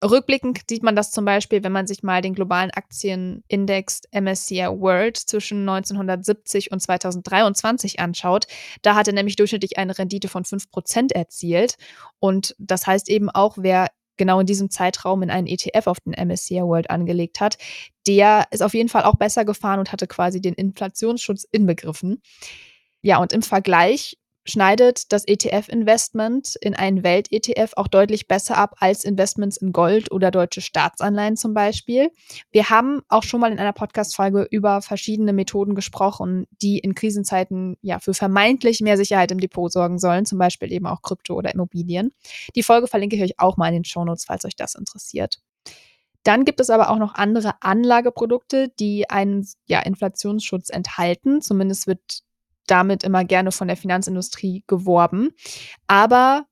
Rückblickend sieht man das zum Beispiel, wenn man sich mal den globalen Aktienindex MSCI World zwischen 1970 und 2023 anschaut. Da hat er nämlich durchschnittlich eine Rendite von 5% erzielt. Und das heißt eben auch, wer genau in diesem Zeitraum in einen ETF auf den MSCI World angelegt hat, der ist auf jeden Fall auch besser gefahren und hatte quasi den Inflationsschutz inbegriffen. Ja, und im Vergleich schneidet das ETF-Investment in einen Welt-ETF auch deutlich besser ab als Investments in Gold oder deutsche Staatsanleihen zum Beispiel. Wir haben auch schon mal in einer Podcast-Folge über verschiedene Methoden gesprochen, die in Krisenzeiten ja für vermeintlich mehr Sicherheit im Depot sorgen sollen, zum Beispiel eben auch Krypto oder Immobilien. Die Folge verlinke ich euch auch mal in den Shownotes, falls euch das interessiert. Dann gibt es aber auch noch andere Anlageprodukte, die einen ja, Inflationsschutz enthalten. Zumindest wird damit immer gerne von der Finanzindustrie geworben. Aber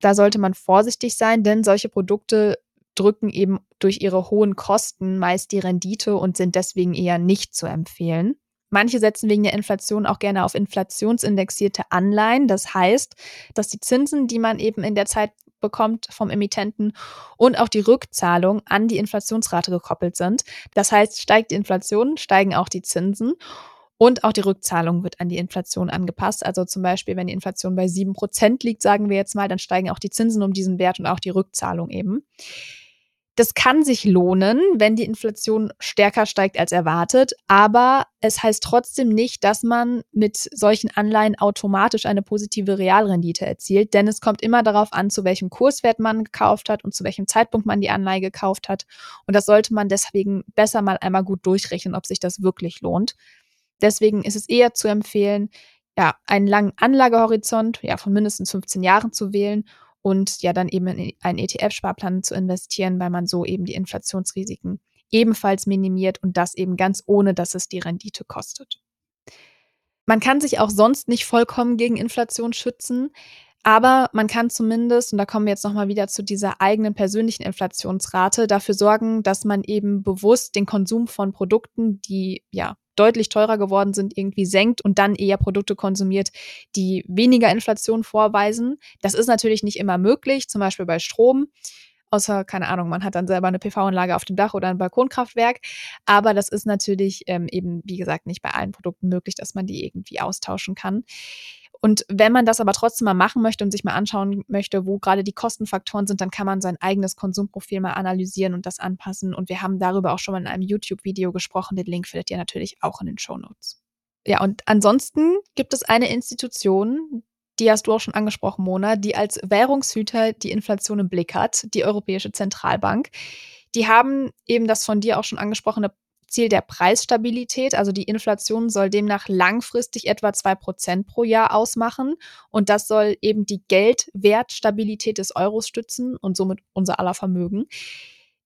da sollte man vorsichtig sein, denn solche Produkte drücken eben durch ihre hohen Kosten meist die Rendite und sind deswegen eher nicht zu empfehlen. Manche setzen wegen der Inflation auch gerne auf inflationsindexierte Anleihen. Das heißt, dass die Zinsen, die man eben in der Zeit bekommt vom Emittenten und auch die Rückzahlung an die Inflationsrate gekoppelt sind. Das heißt, steigt die Inflation, steigen auch die Zinsen. Und auch die Rückzahlung wird an die Inflation angepasst. Also zum Beispiel, wenn die Inflation bei sieben Prozent liegt, sagen wir jetzt mal, dann steigen auch die Zinsen um diesen Wert und auch die Rückzahlung eben. Das kann sich lohnen, wenn die Inflation stärker steigt als erwartet, aber es heißt trotzdem nicht, dass man mit solchen Anleihen automatisch eine positive Realrendite erzielt, denn es kommt immer darauf an, zu welchem Kurswert man gekauft hat und zu welchem Zeitpunkt man die Anleihe gekauft hat. Und das sollte man deswegen besser mal einmal gut durchrechnen, ob sich das wirklich lohnt. Deswegen ist es eher zu empfehlen, ja, einen langen Anlagehorizont ja, von mindestens 15 Jahren zu wählen und ja dann eben in einen ETF-Sparplan zu investieren, weil man so eben die Inflationsrisiken ebenfalls minimiert und das eben ganz ohne, dass es die Rendite kostet. Man kann sich auch sonst nicht vollkommen gegen Inflation schützen, aber man kann zumindest, und da kommen wir jetzt nochmal wieder zu dieser eigenen persönlichen Inflationsrate, dafür sorgen, dass man eben bewusst den Konsum von Produkten, die ja deutlich teurer geworden sind, irgendwie senkt und dann eher Produkte konsumiert, die weniger Inflation vorweisen. Das ist natürlich nicht immer möglich, zum Beispiel bei Strom. Außer, keine Ahnung, man hat dann selber eine PV-Anlage auf dem Dach oder ein Balkonkraftwerk. Aber das ist natürlich ähm, eben, wie gesagt, nicht bei allen Produkten möglich, dass man die irgendwie austauschen kann. Und wenn man das aber trotzdem mal machen möchte und sich mal anschauen möchte, wo gerade die Kostenfaktoren sind, dann kann man sein eigenes Konsumprofil mal analysieren und das anpassen. Und wir haben darüber auch schon mal in einem YouTube-Video gesprochen. Den Link findet ihr natürlich auch in den Show Notes. Ja, und ansonsten gibt es eine Institution, die hast du auch schon angesprochen, Mona, die als Währungshüter die Inflation im Blick hat, die Europäische Zentralbank. Die haben eben das von dir auch schon angesprochene Ziel der Preisstabilität. Also die Inflation soll demnach langfristig etwa zwei Prozent pro Jahr ausmachen. Und das soll eben die Geldwertstabilität des Euros stützen und somit unser aller Vermögen.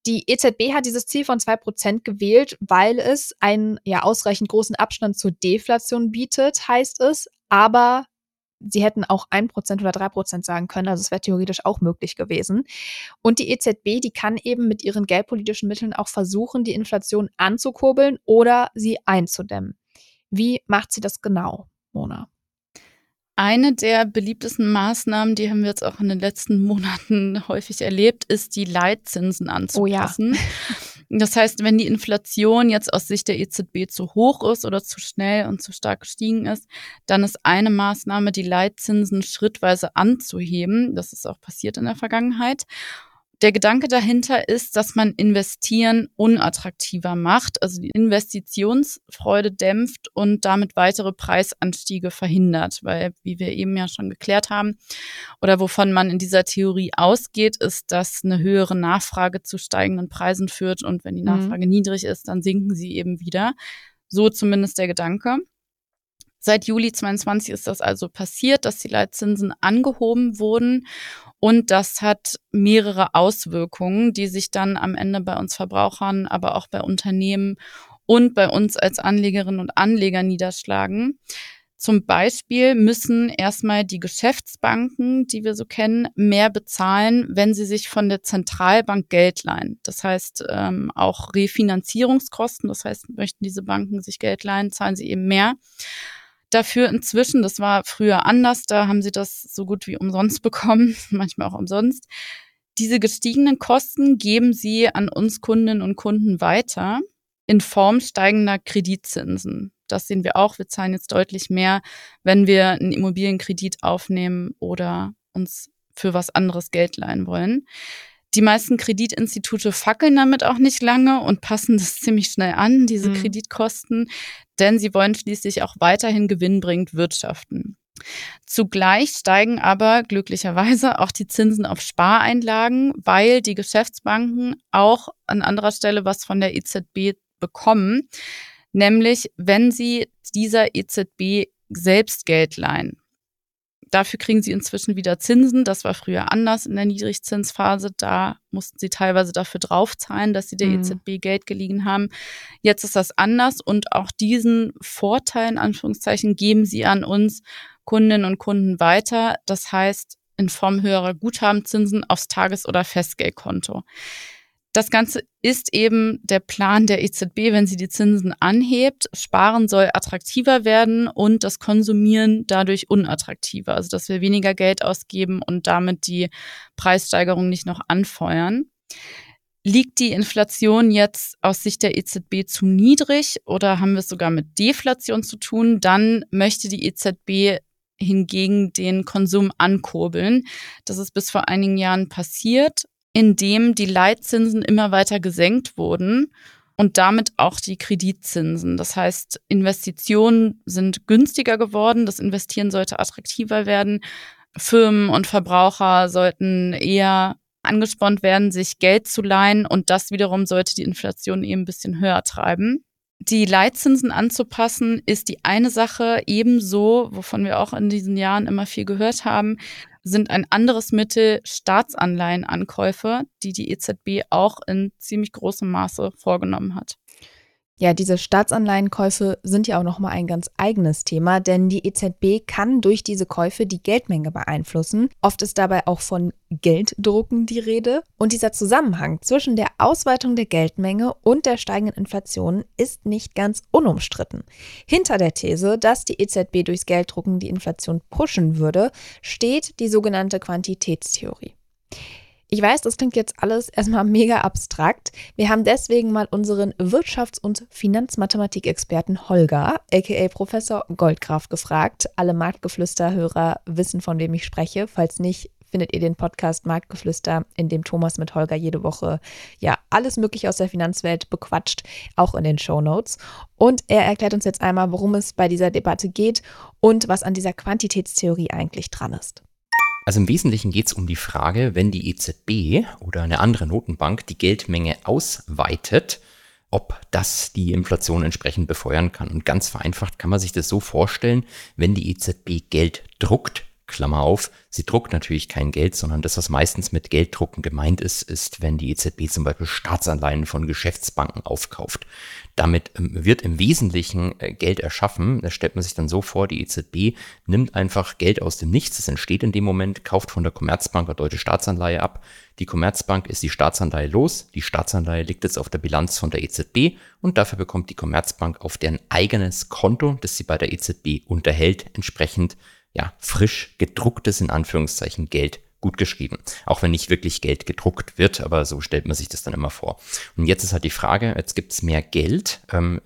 Die EZB hat dieses Ziel von zwei Prozent gewählt, weil es einen ja ausreichend großen Abstand zur Deflation bietet, heißt es. Aber sie hätten auch ein Prozent oder drei Prozent sagen können. Also es wäre theoretisch auch möglich gewesen. Und die EZB, die kann eben mit ihren geldpolitischen Mitteln auch versuchen, die Inflation anzukurbeln oder sie einzudämmen. Wie macht sie das genau, Mona? Eine der beliebtesten Maßnahmen, die haben wir jetzt auch in den letzten Monaten häufig erlebt, ist die Leitzinsen anzupassen. Oh ja. Das heißt, wenn die Inflation jetzt aus Sicht der EZB zu hoch ist oder zu schnell und zu stark gestiegen ist, dann ist eine Maßnahme, die Leitzinsen schrittweise anzuheben. Das ist auch passiert in der Vergangenheit. Der Gedanke dahinter ist, dass man Investieren unattraktiver macht, also die Investitionsfreude dämpft und damit weitere Preisanstiege verhindert, weil, wie wir eben ja schon geklärt haben, oder wovon man in dieser Theorie ausgeht, ist, dass eine höhere Nachfrage zu steigenden Preisen führt und wenn die mhm. Nachfrage mhm. niedrig ist, dann sinken sie eben wieder. So zumindest der Gedanke. Seit Juli 22 ist das also passiert, dass die Leitzinsen angehoben wurden. Und das hat mehrere Auswirkungen, die sich dann am Ende bei uns Verbrauchern, aber auch bei Unternehmen und bei uns als Anlegerinnen und Anleger niederschlagen. Zum Beispiel müssen erstmal die Geschäftsbanken, die wir so kennen, mehr bezahlen, wenn sie sich von der Zentralbank Geld leihen. Das heißt ähm, auch Refinanzierungskosten. Das heißt, möchten diese Banken sich Geld leihen, zahlen sie eben mehr dafür inzwischen. Das war früher anders. Da haben sie das so gut wie umsonst bekommen, manchmal auch umsonst. Diese gestiegenen Kosten geben sie an uns Kundinnen und Kunden weiter in Form steigender Kreditzinsen. Das sehen wir auch. Wir zahlen jetzt deutlich mehr, wenn wir einen Immobilienkredit aufnehmen oder uns für was anderes Geld leihen wollen. Die meisten Kreditinstitute fackeln damit auch nicht lange und passen das ziemlich schnell an, diese mhm. Kreditkosten, denn sie wollen schließlich auch weiterhin gewinnbringend wirtschaften. Zugleich steigen aber glücklicherweise auch die Zinsen auf Spareinlagen, weil die Geschäftsbanken auch an anderer Stelle was von der EZB bekommen, nämlich wenn sie dieser EZB selbst Geld leihen. Dafür kriegen sie inzwischen wieder Zinsen. Das war früher anders in der Niedrigzinsphase. Da mussten sie teilweise dafür draufzahlen, dass sie der mhm. EZB Geld geliehen haben. Jetzt ist das anders und auch diesen Vorteil in Anführungszeichen geben sie an uns Kundinnen und Kunden weiter. Das heißt, in Form höherer Guthabenzinsen aufs Tages- oder Festgeldkonto. Das Ganze ist eben der Plan der EZB, wenn sie die Zinsen anhebt. Sparen soll attraktiver werden und das Konsumieren dadurch unattraktiver. Also dass wir weniger Geld ausgeben und damit die Preissteigerung nicht noch anfeuern. Liegt die Inflation jetzt aus Sicht der EZB zu niedrig oder haben wir es sogar mit Deflation zu tun? Dann möchte die EZB hingegen den Konsum ankurbeln. Das ist bis vor einigen Jahren passiert in dem die Leitzinsen immer weiter gesenkt wurden und damit auch die Kreditzinsen. Das heißt, Investitionen sind günstiger geworden, das Investieren sollte attraktiver werden. Firmen und Verbraucher sollten eher angespornt werden, sich Geld zu leihen und das wiederum sollte die Inflation eben ein bisschen höher treiben. Die Leitzinsen anzupassen ist die eine Sache, ebenso, wovon wir auch in diesen Jahren immer viel gehört haben, sind ein anderes Mittel Staatsanleihenankäufe, die die EZB auch in ziemlich großem Maße vorgenommen hat. Ja, diese Staatsanleihenkäufe sind ja auch nochmal ein ganz eigenes Thema, denn die EZB kann durch diese Käufe die Geldmenge beeinflussen. Oft ist dabei auch von Gelddrucken die Rede. Und dieser Zusammenhang zwischen der Ausweitung der Geldmenge und der steigenden Inflation ist nicht ganz unumstritten. Hinter der These, dass die EZB durchs Gelddrucken die Inflation pushen würde, steht die sogenannte Quantitätstheorie. Ich weiß, das klingt jetzt alles erstmal mega abstrakt. Wir haben deswegen mal unseren Wirtschafts- und Finanzmathematikexperten Holger, aka Professor Goldgraf, gefragt. Alle Marktgeflüster-Hörer wissen, von wem ich spreche. Falls nicht, findet ihr den Podcast Marktgeflüster, in dem Thomas mit Holger jede Woche ja alles Mögliche aus der Finanzwelt bequatscht, auch in den Show Notes. Und er erklärt uns jetzt einmal, worum es bei dieser Debatte geht und was an dieser Quantitätstheorie eigentlich dran ist. Also im Wesentlichen geht es um die Frage, wenn die EZB oder eine andere Notenbank die Geldmenge ausweitet, ob das die Inflation entsprechend befeuern kann. Und ganz vereinfacht kann man sich das so vorstellen, wenn die EZB Geld druckt, Klammer auf, sie druckt natürlich kein Geld, sondern das, was meistens mit Gelddrucken gemeint ist, ist, wenn die EZB zum Beispiel Staatsanleihen von Geschäftsbanken aufkauft. Damit ähm, wird im Wesentlichen äh, Geld erschaffen. Das stellt man sich dann so vor, die EZB nimmt einfach Geld aus dem Nichts, es entsteht in dem Moment, kauft von der Commerzbank eine deutsche Staatsanleihe ab. Die Commerzbank ist die Staatsanleihe los, die Staatsanleihe liegt jetzt auf der Bilanz von der EZB und dafür bekommt die Commerzbank auf deren eigenes Konto, das sie bei der EZB unterhält, entsprechend ja, frisch gedrucktes in Anführungszeichen Geld gut geschrieben. Auch wenn nicht wirklich Geld gedruckt wird, aber so stellt man sich das dann immer vor. Und jetzt ist halt die Frage, jetzt gibt es mehr Geld. Ähm,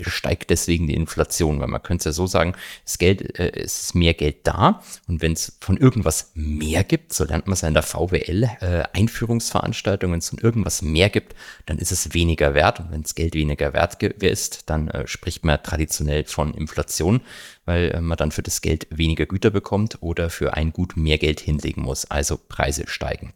steigt deswegen die Inflation, weil man könnte es ja so sagen, das Geld, äh, es ist mehr Geld da und wenn es von irgendwas mehr gibt, so lernt man es ja in der VWL äh, Einführungsveranstaltung, wenn es von irgendwas mehr gibt, dann ist es weniger wert und wenn das Geld weniger wert ist, dann äh, spricht man traditionell von Inflation, weil äh, man dann für das Geld weniger Güter bekommt oder für ein Gut mehr Geld hinlegen muss, also Preise steigen.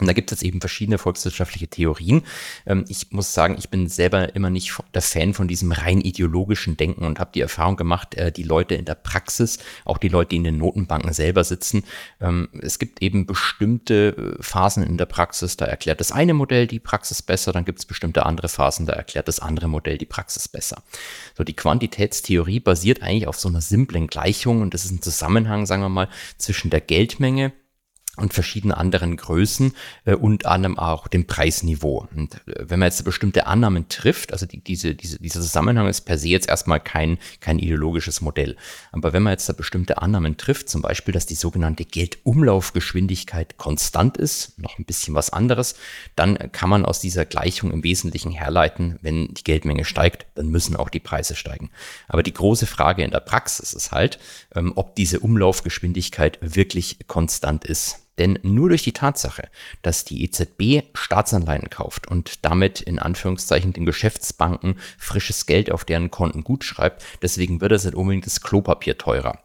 Und da gibt es eben verschiedene volkswirtschaftliche Theorien. Ähm, ich muss sagen, ich bin selber immer nicht der Fan von diesem rein ideologischen Denken und habe die Erfahrung gemacht, äh, die Leute in der Praxis, auch die Leute, die in den Notenbanken selber sitzen, ähm, es gibt eben bestimmte äh, Phasen in der Praxis, da erklärt das eine Modell die Praxis besser, dann gibt es bestimmte andere Phasen, da erklärt das andere Modell die Praxis besser. So, die Quantitätstheorie basiert eigentlich auf so einer simplen Gleichung und das ist ein Zusammenhang, sagen wir mal, zwischen der Geldmenge und verschiedene anderen Größen äh, und anderem auch dem Preisniveau. Und äh, wenn man jetzt bestimmte Annahmen trifft, also die, diese, diese, dieser Zusammenhang ist per se jetzt erstmal kein, kein ideologisches Modell. Aber wenn man jetzt da bestimmte Annahmen trifft, zum Beispiel, dass die sogenannte Geldumlaufgeschwindigkeit konstant ist, noch ein bisschen was anderes, dann kann man aus dieser Gleichung im Wesentlichen herleiten, wenn die Geldmenge steigt, dann müssen auch die Preise steigen. Aber die große Frage in der Praxis ist halt, ähm, ob diese Umlaufgeschwindigkeit wirklich konstant ist. Denn nur durch die Tatsache, dass die EZB Staatsanleihen kauft und damit in Anführungszeichen den Geschäftsbanken frisches Geld auf deren Konten gut schreibt, deswegen wird es nicht unbedingt das Klopapier teurer.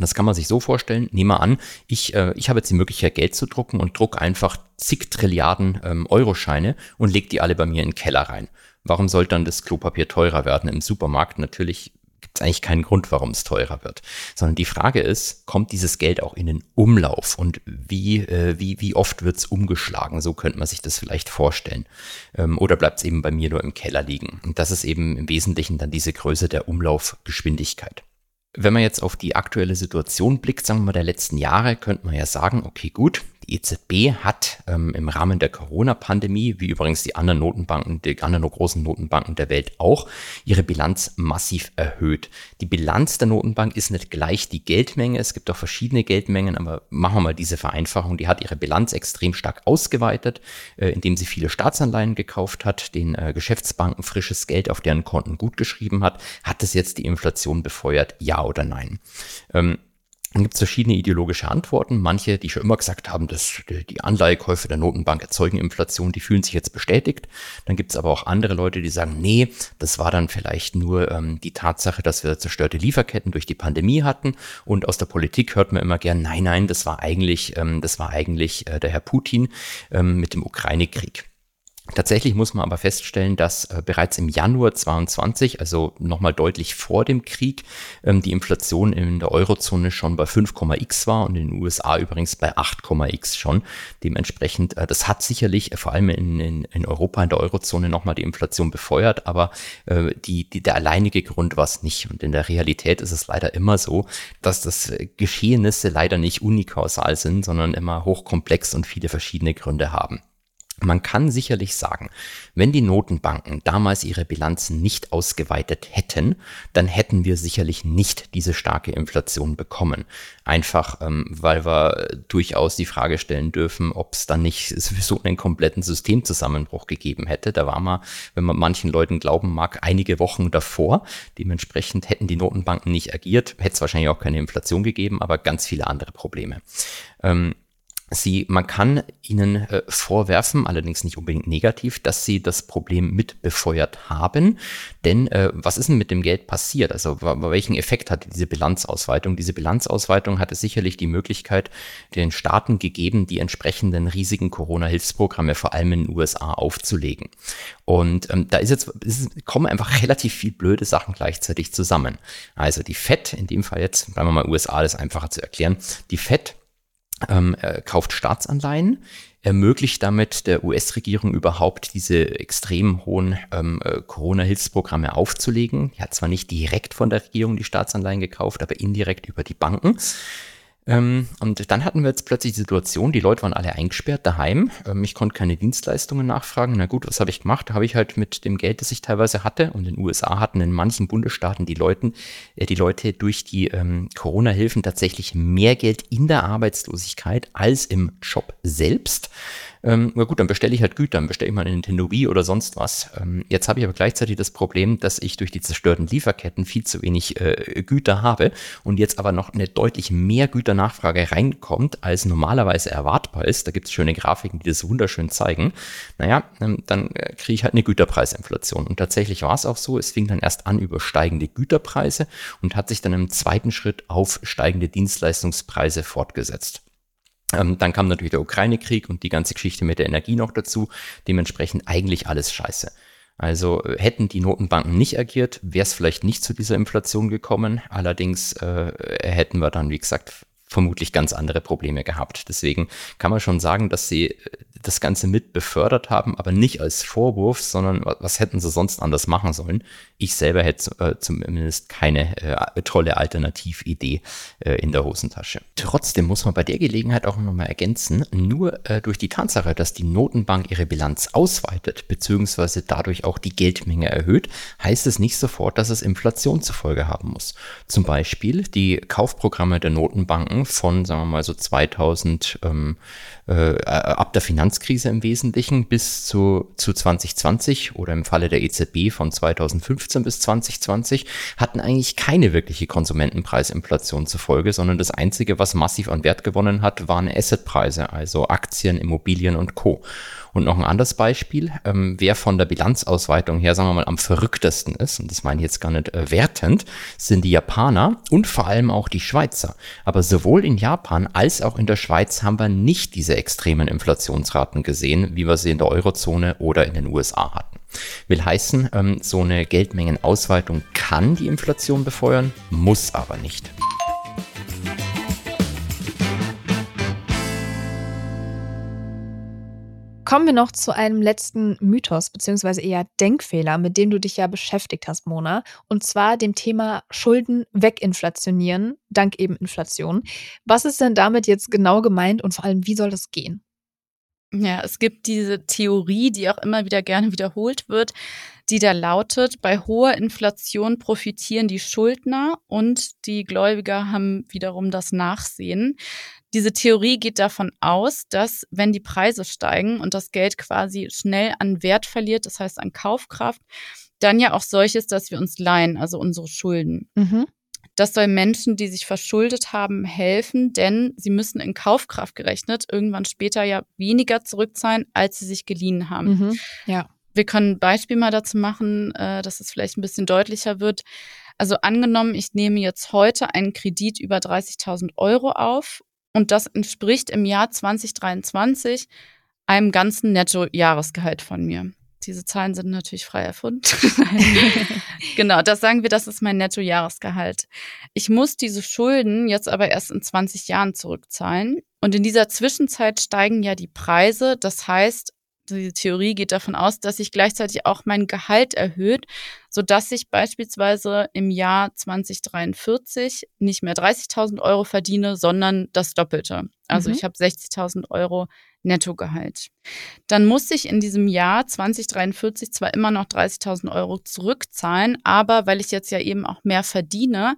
Das kann man sich so vorstellen. Nehmen wir an, ich, äh, ich habe jetzt die Möglichkeit, Geld zu drucken und druck einfach zig Trilliarden ähm, Euroscheine und leg die alle bei mir in den Keller rein. Warum soll dann das Klopapier teurer werden im Supermarkt? Natürlich gibt es eigentlich keinen Grund, warum es teurer wird. Sondern die Frage ist, kommt dieses Geld auch in den Umlauf und wie, äh, wie, wie oft wird es umgeschlagen? So könnte man sich das vielleicht vorstellen. Ähm, oder bleibt es eben bei mir nur im Keller liegen? Und das ist eben im Wesentlichen dann diese Größe der Umlaufgeschwindigkeit. Wenn man jetzt auf die aktuelle Situation blickt, sagen wir mal der letzten Jahre, könnte man ja sagen, okay, gut, die EZB hat ähm, im Rahmen der Corona-Pandemie, wie übrigens die anderen Notenbanken, die anderen großen Notenbanken der Welt auch, ihre Bilanz massiv erhöht. Die Bilanz der Notenbank ist nicht gleich die Geldmenge. Es gibt auch verschiedene Geldmengen, aber machen wir mal diese Vereinfachung. Die hat ihre Bilanz extrem stark ausgeweitet, äh, indem sie viele Staatsanleihen gekauft hat, den äh, Geschäftsbanken frisches Geld auf deren Konten gutgeschrieben hat. Hat es jetzt die Inflation befeuert? Ja oder nein? Ähm, dann gibt es verschiedene ideologische Antworten. Manche, die schon immer gesagt haben, dass die Anleihekäufe der Notenbank erzeugen Inflation, die fühlen sich jetzt bestätigt. Dann gibt es aber auch andere Leute, die sagen, nee, das war dann vielleicht nur ähm, die Tatsache, dass wir zerstörte Lieferketten durch die Pandemie hatten. Und aus der Politik hört man immer gern, nein, nein, das war eigentlich, ähm, das war eigentlich äh, der Herr Putin ähm, mit dem Ukraine-Krieg. Tatsächlich muss man aber feststellen, dass äh, bereits im Januar 22, also nochmal deutlich vor dem Krieg, ähm, die Inflation in der Eurozone schon bei 5,x war und in den USA übrigens bei 8,x schon. Dementsprechend, äh, das hat sicherlich äh, vor allem in, in, in Europa, in der Eurozone nochmal die Inflation befeuert, aber äh, die, die, der alleinige Grund war es nicht. Und in der Realität ist es leider immer so, dass das äh, Geschehnisse leider nicht unikausal sind, sondern immer hochkomplex und viele verschiedene Gründe haben. Man kann sicherlich sagen, wenn die Notenbanken damals ihre Bilanzen nicht ausgeweitet hätten, dann hätten wir sicherlich nicht diese starke Inflation bekommen. Einfach, ähm, weil wir durchaus die Frage stellen dürfen, ob es dann nicht sowieso einen kompletten Systemzusammenbruch gegeben hätte. Da war man, wenn man manchen Leuten glauben mag, einige Wochen davor. Dementsprechend hätten die Notenbanken nicht agiert, hätte es wahrscheinlich auch keine Inflation gegeben, aber ganz viele andere Probleme. Ähm, Sie, man kann ihnen äh, vorwerfen, allerdings nicht unbedingt negativ, dass sie das Problem mit befeuert haben. Denn äh, was ist denn mit dem Geld passiert? Also welchen Effekt hatte diese Bilanzausweitung? Diese Bilanzausweitung hatte sicherlich die Möglichkeit, den Staaten gegeben, die entsprechenden riesigen Corona-Hilfsprogramme vor allem in den USA aufzulegen. Und ähm, da ist jetzt ist, kommen einfach relativ viel blöde Sachen gleichzeitig zusammen. Also die FED, in dem Fall jetzt, bleiben wir mal USA, das ist einfacher zu erklären. Die FED ähm, kauft Staatsanleihen, ermöglicht damit der US-Regierung überhaupt diese extrem hohen ähm, äh, Corona-Hilfsprogramme aufzulegen. Die hat zwar nicht direkt von der Regierung die Staatsanleihen gekauft, aber indirekt über die Banken. Ähm, und dann hatten wir jetzt plötzlich die Situation, die Leute waren alle eingesperrt daheim. Ähm, ich konnte keine Dienstleistungen nachfragen. Na gut, was habe ich gemacht? Habe ich halt mit dem Geld, das ich teilweise hatte, und in den USA hatten in manchen Bundesstaaten die Leute, äh, die Leute durch die ähm, Corona-Hilfen tatsächlich mehr Geld in der Arbeitslosigkeit als im Job selbst. Ähm, na gut, dann bestelle ich halt Güter, dann bestelle ich mal eine Nintendo Wii oder sonst was. Ähm, jetzt habe ich aber gleichzeitig das Problem, dass ich durch die zerstörten Lieferketten viel zu wenig äh, Güter habe und jetzt aber noch eine deutlich mehr Güternachfrage reinkommt, als normalerweise erwartbar ist. Da gibt es schöne Grafiken, die das wunderschön zeigen. Naja, ähm, dann äh, kriege ich halt eine Güterpreisinflation. Und tatsächlich war es auch so, es fing dann erst an über steigende Güterpreise und hat sich dann im zweiten Schritt auf steigende Dienstleistungspreise fortgesetzt. Ähm, dann kam natürlich der Ukraine-Krieg und die ganze Geschichte mit der Energie noch dazu. Dementsprechend eigentlich alles scheiße. Also äh, hätten die Notenbanken nicht agiert, wäre es vielleicht nicht zu dieser Inflation gekommen. Allerdings äh, hätten wir dann, wie gesagt, vermutlich ganz andere Probleme gehabt. Deswegen kann man schon sagen, dass sie äh, das Ganze mit befördert haben, aber nicht als Vorwurf, sondern was hätten sie sonst anders machen sollen? Ich selber hätte äh, zumindest keine äh, tolle Alternatividee äh, in der Hosentasche. Trotzdem muss man bei der Gelegenheit auch nochmal ergänzen, nur äh, durch die Tatsache, dass die Notenbank ihre Bilanz ausweitet, beziehungsweise dadurch auch die Geldmenge erhöht, heißt es nicht sofort, dass es Inflation zur Folge haben muss. Zum Beispiel die Kaufprogramme der Notenbanken von, sagen wir mal so 2000, ähm, äh, ab der Finanzkrise im Wesentlichen bis zu, zu 2020 oder im Falle der EZB von 2015 bis 2020 hatten eigentlich keine wirkliche Konsumentenpreisinflation zur Folge, sondern das Einzige, was massiv an Wert gewonnen hat, waren Assetpreise, also Aktien, Immobilien und Co. Und noch ein anderes Beispiel, ähm, wer von der Bilanzausweitung her, sagen wir mal, am verrücktesten ist, und das meine ich jetzt gar nicht äh, wertend, sind die Japaner und vor allem auch die Schweizer. Aber sowohl in Japan als auch in der Schweiz haben wir nicht diese extremen Inflationsraten gesehen, wie wir sie in der Eurozone oder in den USA hatten. Will heißen, ähm, so eine Geldmengenausweitung kann die Inflation befeuern, muss aber nicht. Kommen wir noch zu einem letzten Mythos beziehungsweise eher Denkfehler, mit dem du dich ja beschäftigt hast, Mona. Und zwar dem Thema Schulden weginflationieren, dank eben Inflation. Was ist denn damit jetzt genau gemeint und vor allem, wie soll das gehen? Ja, es gibt diese Theorie, die auch immer wieder gerne wiederholt wird, die da lautet, bei hoher Inflation profitieren die Schuldner und die Gläubiger haben wiederum das Nachsehen. Diese Theorie geht davon aus, dass wenn die Preise steigen und das Geld quasi schnell an Wert verliert, das heißt an Kaufkraft, dann ja auch solches, dass wir uns leihen, also unsere Schulden. Mhm. Das soll Menschen, die sich verschuldet haben, helfen, denn sie müssen in Kaufkraft gerechnet irgendwann später ja weniger zurückzahlen, als sie sich geliehen haben. Mhm, ja. Wir können ein Beispiel mal dazu machen, äh, dass es vielleicht ein bisschen deutlicher wird. Also angenommen, ich nehme jetzt heute einen Kredit über 30.000 Euro auf und das entspricht im Jahr 2023 einem ganzen Netto-Jahresgehalt von mir. Diese Zahlen sind natürlich frei erfunden. genau, das sagen wir, das ist mein Netto-Jahresgehalt. Ich muss diese Schulden jetzt aber erst in 20 Jahren zurückzahlen. Und in dieser Zwischenzeit steigen ja die Preise. Das heißt, diese Theorie geht davon aus, dass sich gleichzeitig auch mein Gehalt erhöht, sodass ich beispielsweise im Jahr 2043 nicht mehr 30.000 Euro verdiene, sondern das Doppelte. Also mhm. ich habe 60.000 Euro Nettogehalt. Dann muss ich in diesem Jahr 2043 zwar immer noch 30.000 Euro zurückzahlen, aber weil ich jetzt ja eben auch mehr verdiene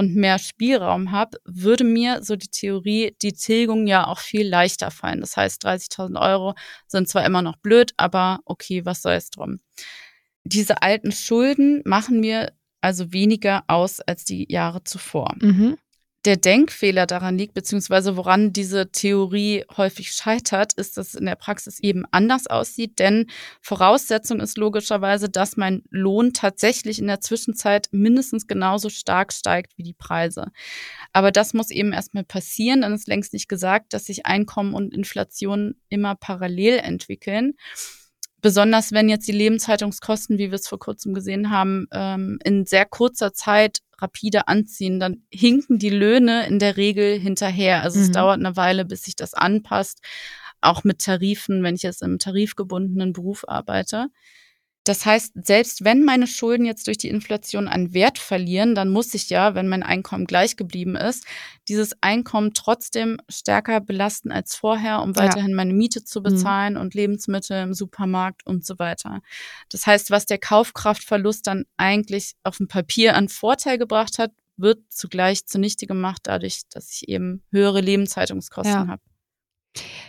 und mehr Spielraum habe, würde mir, so die Theorie, die Tilgung ja auch viel leichter fallen. Das heißt, 30.000 Euro sind zwar immer noch blöd, aber okay, was soll es drum. Diese alten Schulden machen mir also weniger aus als die Jahre zuvor. Mhm der Denkfehler daran liegt, beziehungsweise woran diese Theorie häufig scheitert, ist, dass es in der Praxis eben anders aussieht. Denn Voraussetzung ist logischerweise, dass mein Lohn tatsächlich in der Zwischenzeit mindestens genauso stark steigt wie die Preise. Aber das muss eben erstmal passieren. Dann ist längst nicht gesagt, dass sich Einkommen und Inflation immer parallel entwickeln besonders wenn jetzt die Lebenshaltungskosten, wie wir es vor kurzem gesehen haben, ähm, in sehr kurzer Zeit rapide anziehen, dann hinken die Löhne in der Regel hinterher. Also mhm. es dauert eine Weile, bis sich das anpasst, auch mit Tarifen, wenn ich jetzt im tarifgebundenen Beruf arbeite. Das heißt, selbst wenn meine Schulden jetzt durch die Inflation an Wert verlieren, dann muss ich ja, wenn mein Einkommen gleich geblieben ist, dieses Einkommen trotzdem stärker belasten als vorher, um weiterhin ja. meine Miete zu mhm. bezahlen mhm. und Lebensmittel im Supermarkt und so weiter. Das heißt, was der Kaufkraftverlust dann eigentlich auf dem Papier an Vorteil gebracht hat, wird zugleich zunichte gemacht, dadurch, dass ich eben höhere Lebenshaltungskosten ja. habe.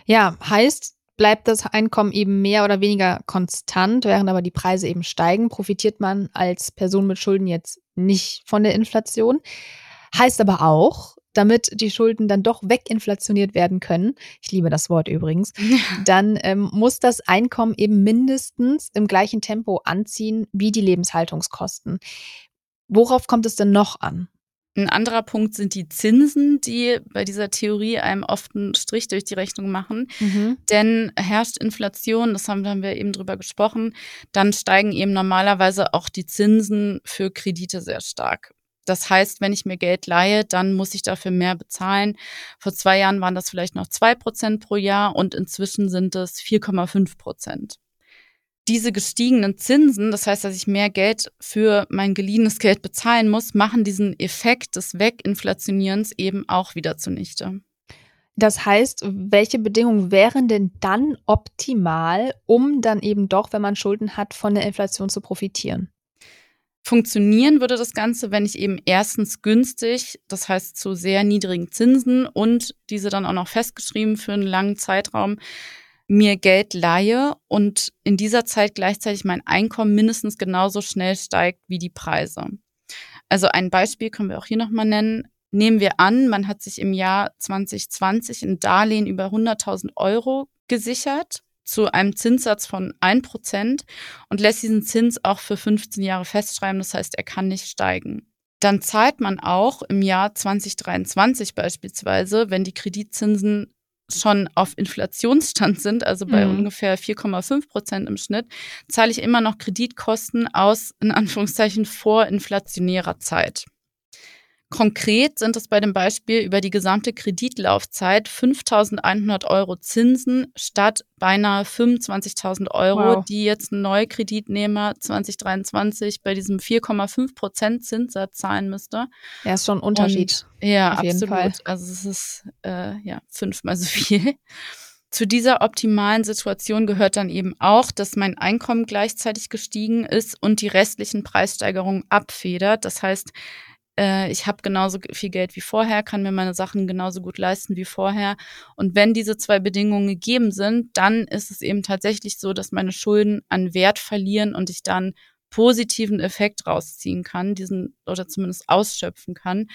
Ja, heißt, bleibt das Einkommen eben mehr oder weniger konstant, während aber die Preise eben steigen, profitiert man als Person mit Schulden jetzt nicht von der Inflation. Heißt aber auch, damit die Schulden dann doch weginflationiert werden können, ich liebe das Wort übrigens, dann ähm, muss das Einkommen eben mindestens im gleichen Tempo anziehen wie die Lebenshaltungskosten. Worauf kommt es denn noch an? Ein anderer Punkt sind die Zinsen, die bei dieser Theorie einem oft einen Strich durch die Rechnung machen. Mhm. Denn herrscht Inflation, das haben, haben wir eben drüber gesprochen, dann steigen eben normalerweise auch die Zinsen für Kredite sehr stark. Das heißt, wenn ich mir Geld leihe, dann muss ich dafür mehr bezahlen. Vor zwei Jahren waren das vielleicht noch zwei Prozent pro Jahr und inzwischen sind es 4,5 Prozent diese gestiegenen Zinsen, das heißt, dass ich mehr Geld für mein geliehenes Geld bezahlen muss, machen diesen Effekt des Weginflationierens eben auch wieder zunichte. Das heißt, welche Bedingungen wären denn dann optimal, um dann eben doch, wenn man Schulden hat, von der Inflation zu profitieren? Funktionieren würde das Ganze, wenn ich eben erstens günstig, das heißt zu sehr niedrigen Zinsen und diese dann auch noch festgeschrieben für einen langen Zeitraum, mir Geld leihe und in dieser Zeit gleichzeitig mein Einkommen mindestens genauso schnell steigt wie die Preise. Also ein Beispiel können wir auch hier nochmal nennen. Nehmen wir an, man hat sich im Jahr 2020 ein Darlehen über 100.000 Euro gesichert zu einem Zinssatz von 1% und lässt diesen Zins auch für 15 Jahre festschreiben. Das heißt, er kann nicht steigen. Dann zahlt man auch im Jahr 2023 beispielsweise, wenn die Kreditzinsen schon auf Inflationsstand sind, also bei mhm. ungefähr 4,5 Prozent im Schnitt, zahle ich immer noch Kreditkosten aus, in Anführungszeichen, vorinflationärer Zeit. Konkret sind es bei dem Beispiel über die gesamte Kreditlaufzeit 5.100 Euro Zinsen statt beinahe 25.000 Euro, wow. die jetzt ein Neukreditnehmer 2023 bei diesem 4,5 Prozent Zinssatz zahlen müsste. Ja, ist schon ein Unterschied. Und, ja, absolut. Also es ist äh, ja fünfmal so viel. Zu dieser optimalen Situation gehört dann eben auch, dass mein Einkommen gleichzeitig gestiegen ist und die restlichen Preissteigerungen abfedert. Das heißt, äh, ich habe genauso viel Geld wie vorher, kann mir meine Sachen genauso gut leisten wie vorher. Und wenn diese zwei Bedingungen gegeben sind, dann ist es eben tatsächlich so, dass meine Schulden an Wert verlieren und ich dann positiven Effekt rausziehen kann, diesen oder zumindest ausschöpfen kann.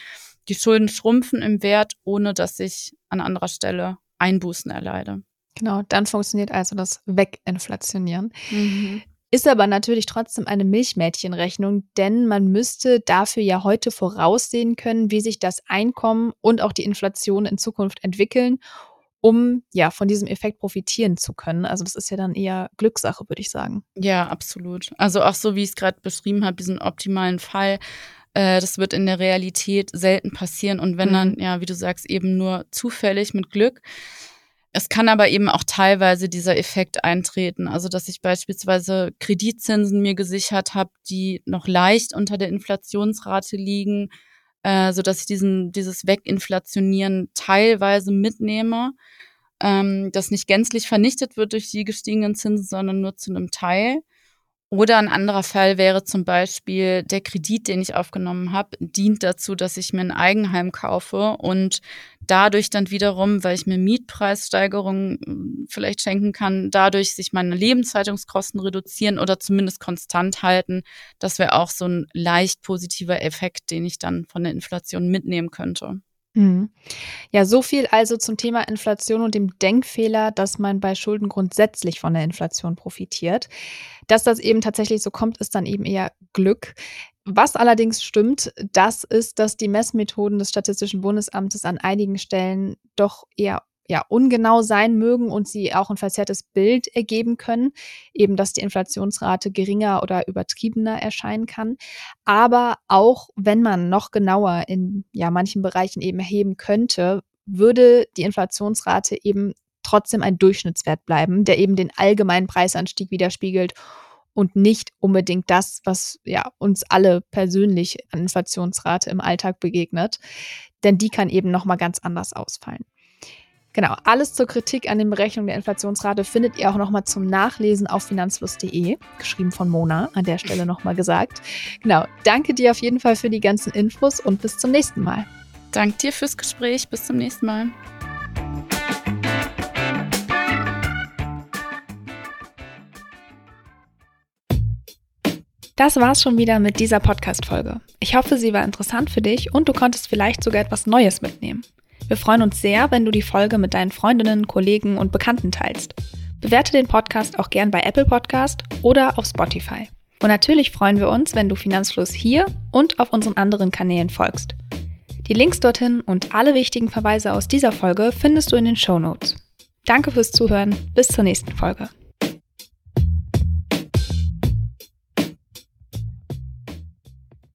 Die Schulden schrumpfen im Wert, ohne dass ich an anderer Stelle Einbußen erleide. Genau, dann funktioniert also das Weginflationieren. Mhm. Ist aber natürlich trotzdem eine Milchmädchenrechnung, denn man müsste dafür ja heute voraussehen können, wie sich das Einkommen und auch die Inflation in Zukunft entwickeln, um ja von diesem Effekt profitieren zu können. Also das ist ja dann eher Glückssache, würde ich sagen. Ja, absolut. Also auch so, wie ich es gerade beschrieben habe, diesen optimalen Fall. Äh, das wird in der Realität selten passieren und wenn mhm. dann, ja, wie du sagst, eben nur zufällig mit Glück. Es kann aber eben auch teilweise dieser Effekt eintreten, also dass ich beispielsweise Kreditzinsen mir gesichert habe, die noch leicht unter der Inflationsrate liegen, äh, so dass ich diesen dieses Weginflationieren teilweise mitnehme, ähm, das nicht gänzlich vernichtet wird durch die gestiegenen Zinsen, sondern nur zu einem Teil. Oder ein anderer Fall wäre zum Beispiel der Kredit, den ich aufgenommen habe, dient dazu, dass ich mir ein Eigenheim kaufe und dadurch dann wiederum, weil ich mir Mietpreissteigerungen hm, vielleicht schenken kann, dadurch sich meine Lebenshaltungskosten reduzieren oder zumindest konstant halten. Das wäre auch so ein leicht positiver Effekt, den ich dann von der Inflation mitnehmen könnte. Mhm. Ja, so viel also zum Thema Inflation und dem Denkfehler, dass man bei Schulden grundsätzlich von der Inflation profitiert. Dass das eben tatsächlich so kommt, ist dann eben eher Glück. Was allerdings stimmt, das ist, dass die Messmethoden des Statistischen Bundesamtes an einigen Stellen doch eher ja, ungenau sein mögen und sie auch ein verzerrtes Bild ergeben können, eben dass die Inflationsrate geringer oder übertriebener erscheinen kann. Aber auch wenn man noch genauer in ja, manchen Bereichen eben erheben könnte, würde die Inflationsrate eben trotzdem ein Durchschnittswert bleiben, der eben den allgemeinen Preisanstieg widerspiegelt und nicht unbedingt das, was ja uns alle persönlich an Inflationsrate im Alltag begegnet, denn die kann eben noch mal ganz anders ausfallen. Genau, alles zur Kritik an den Berechnungen der Inflationsrate findet ihr auch nochmal zum Nachlesen auf finanzfluss.de, geschrieben von Mona, an der Stelle nochmal gesagt. Genau, danke dir auf jeden Fall für die ganzen Infos und bis zum nächsten Mal. Danke dir fürs Gespräch, bis zum nächsten Mal. Das war's schon wieder mit dieser Podcast-Folge. Ich hoffe, sie war interessant für dich und du konntest vielleicht sogar etwas Neues mitnehmen. Wir freuen uns sehr, wenn du die Folge mit deinen Freundinnen, Kollegen und Bekannten teilst. Bewerte den Podcast auch gern bei Apple Podcast oder auf Spotify. Und natürlich freuen wir uns, wenn du Finanzfluss hier und auf unseren anderen Kanälen folgst. Die Links dorthin und alle wichtigen Verweise aus dieser Folge findest du in den Show Notes. Danke fürs Zuhören. Bis zur nächsten Folge.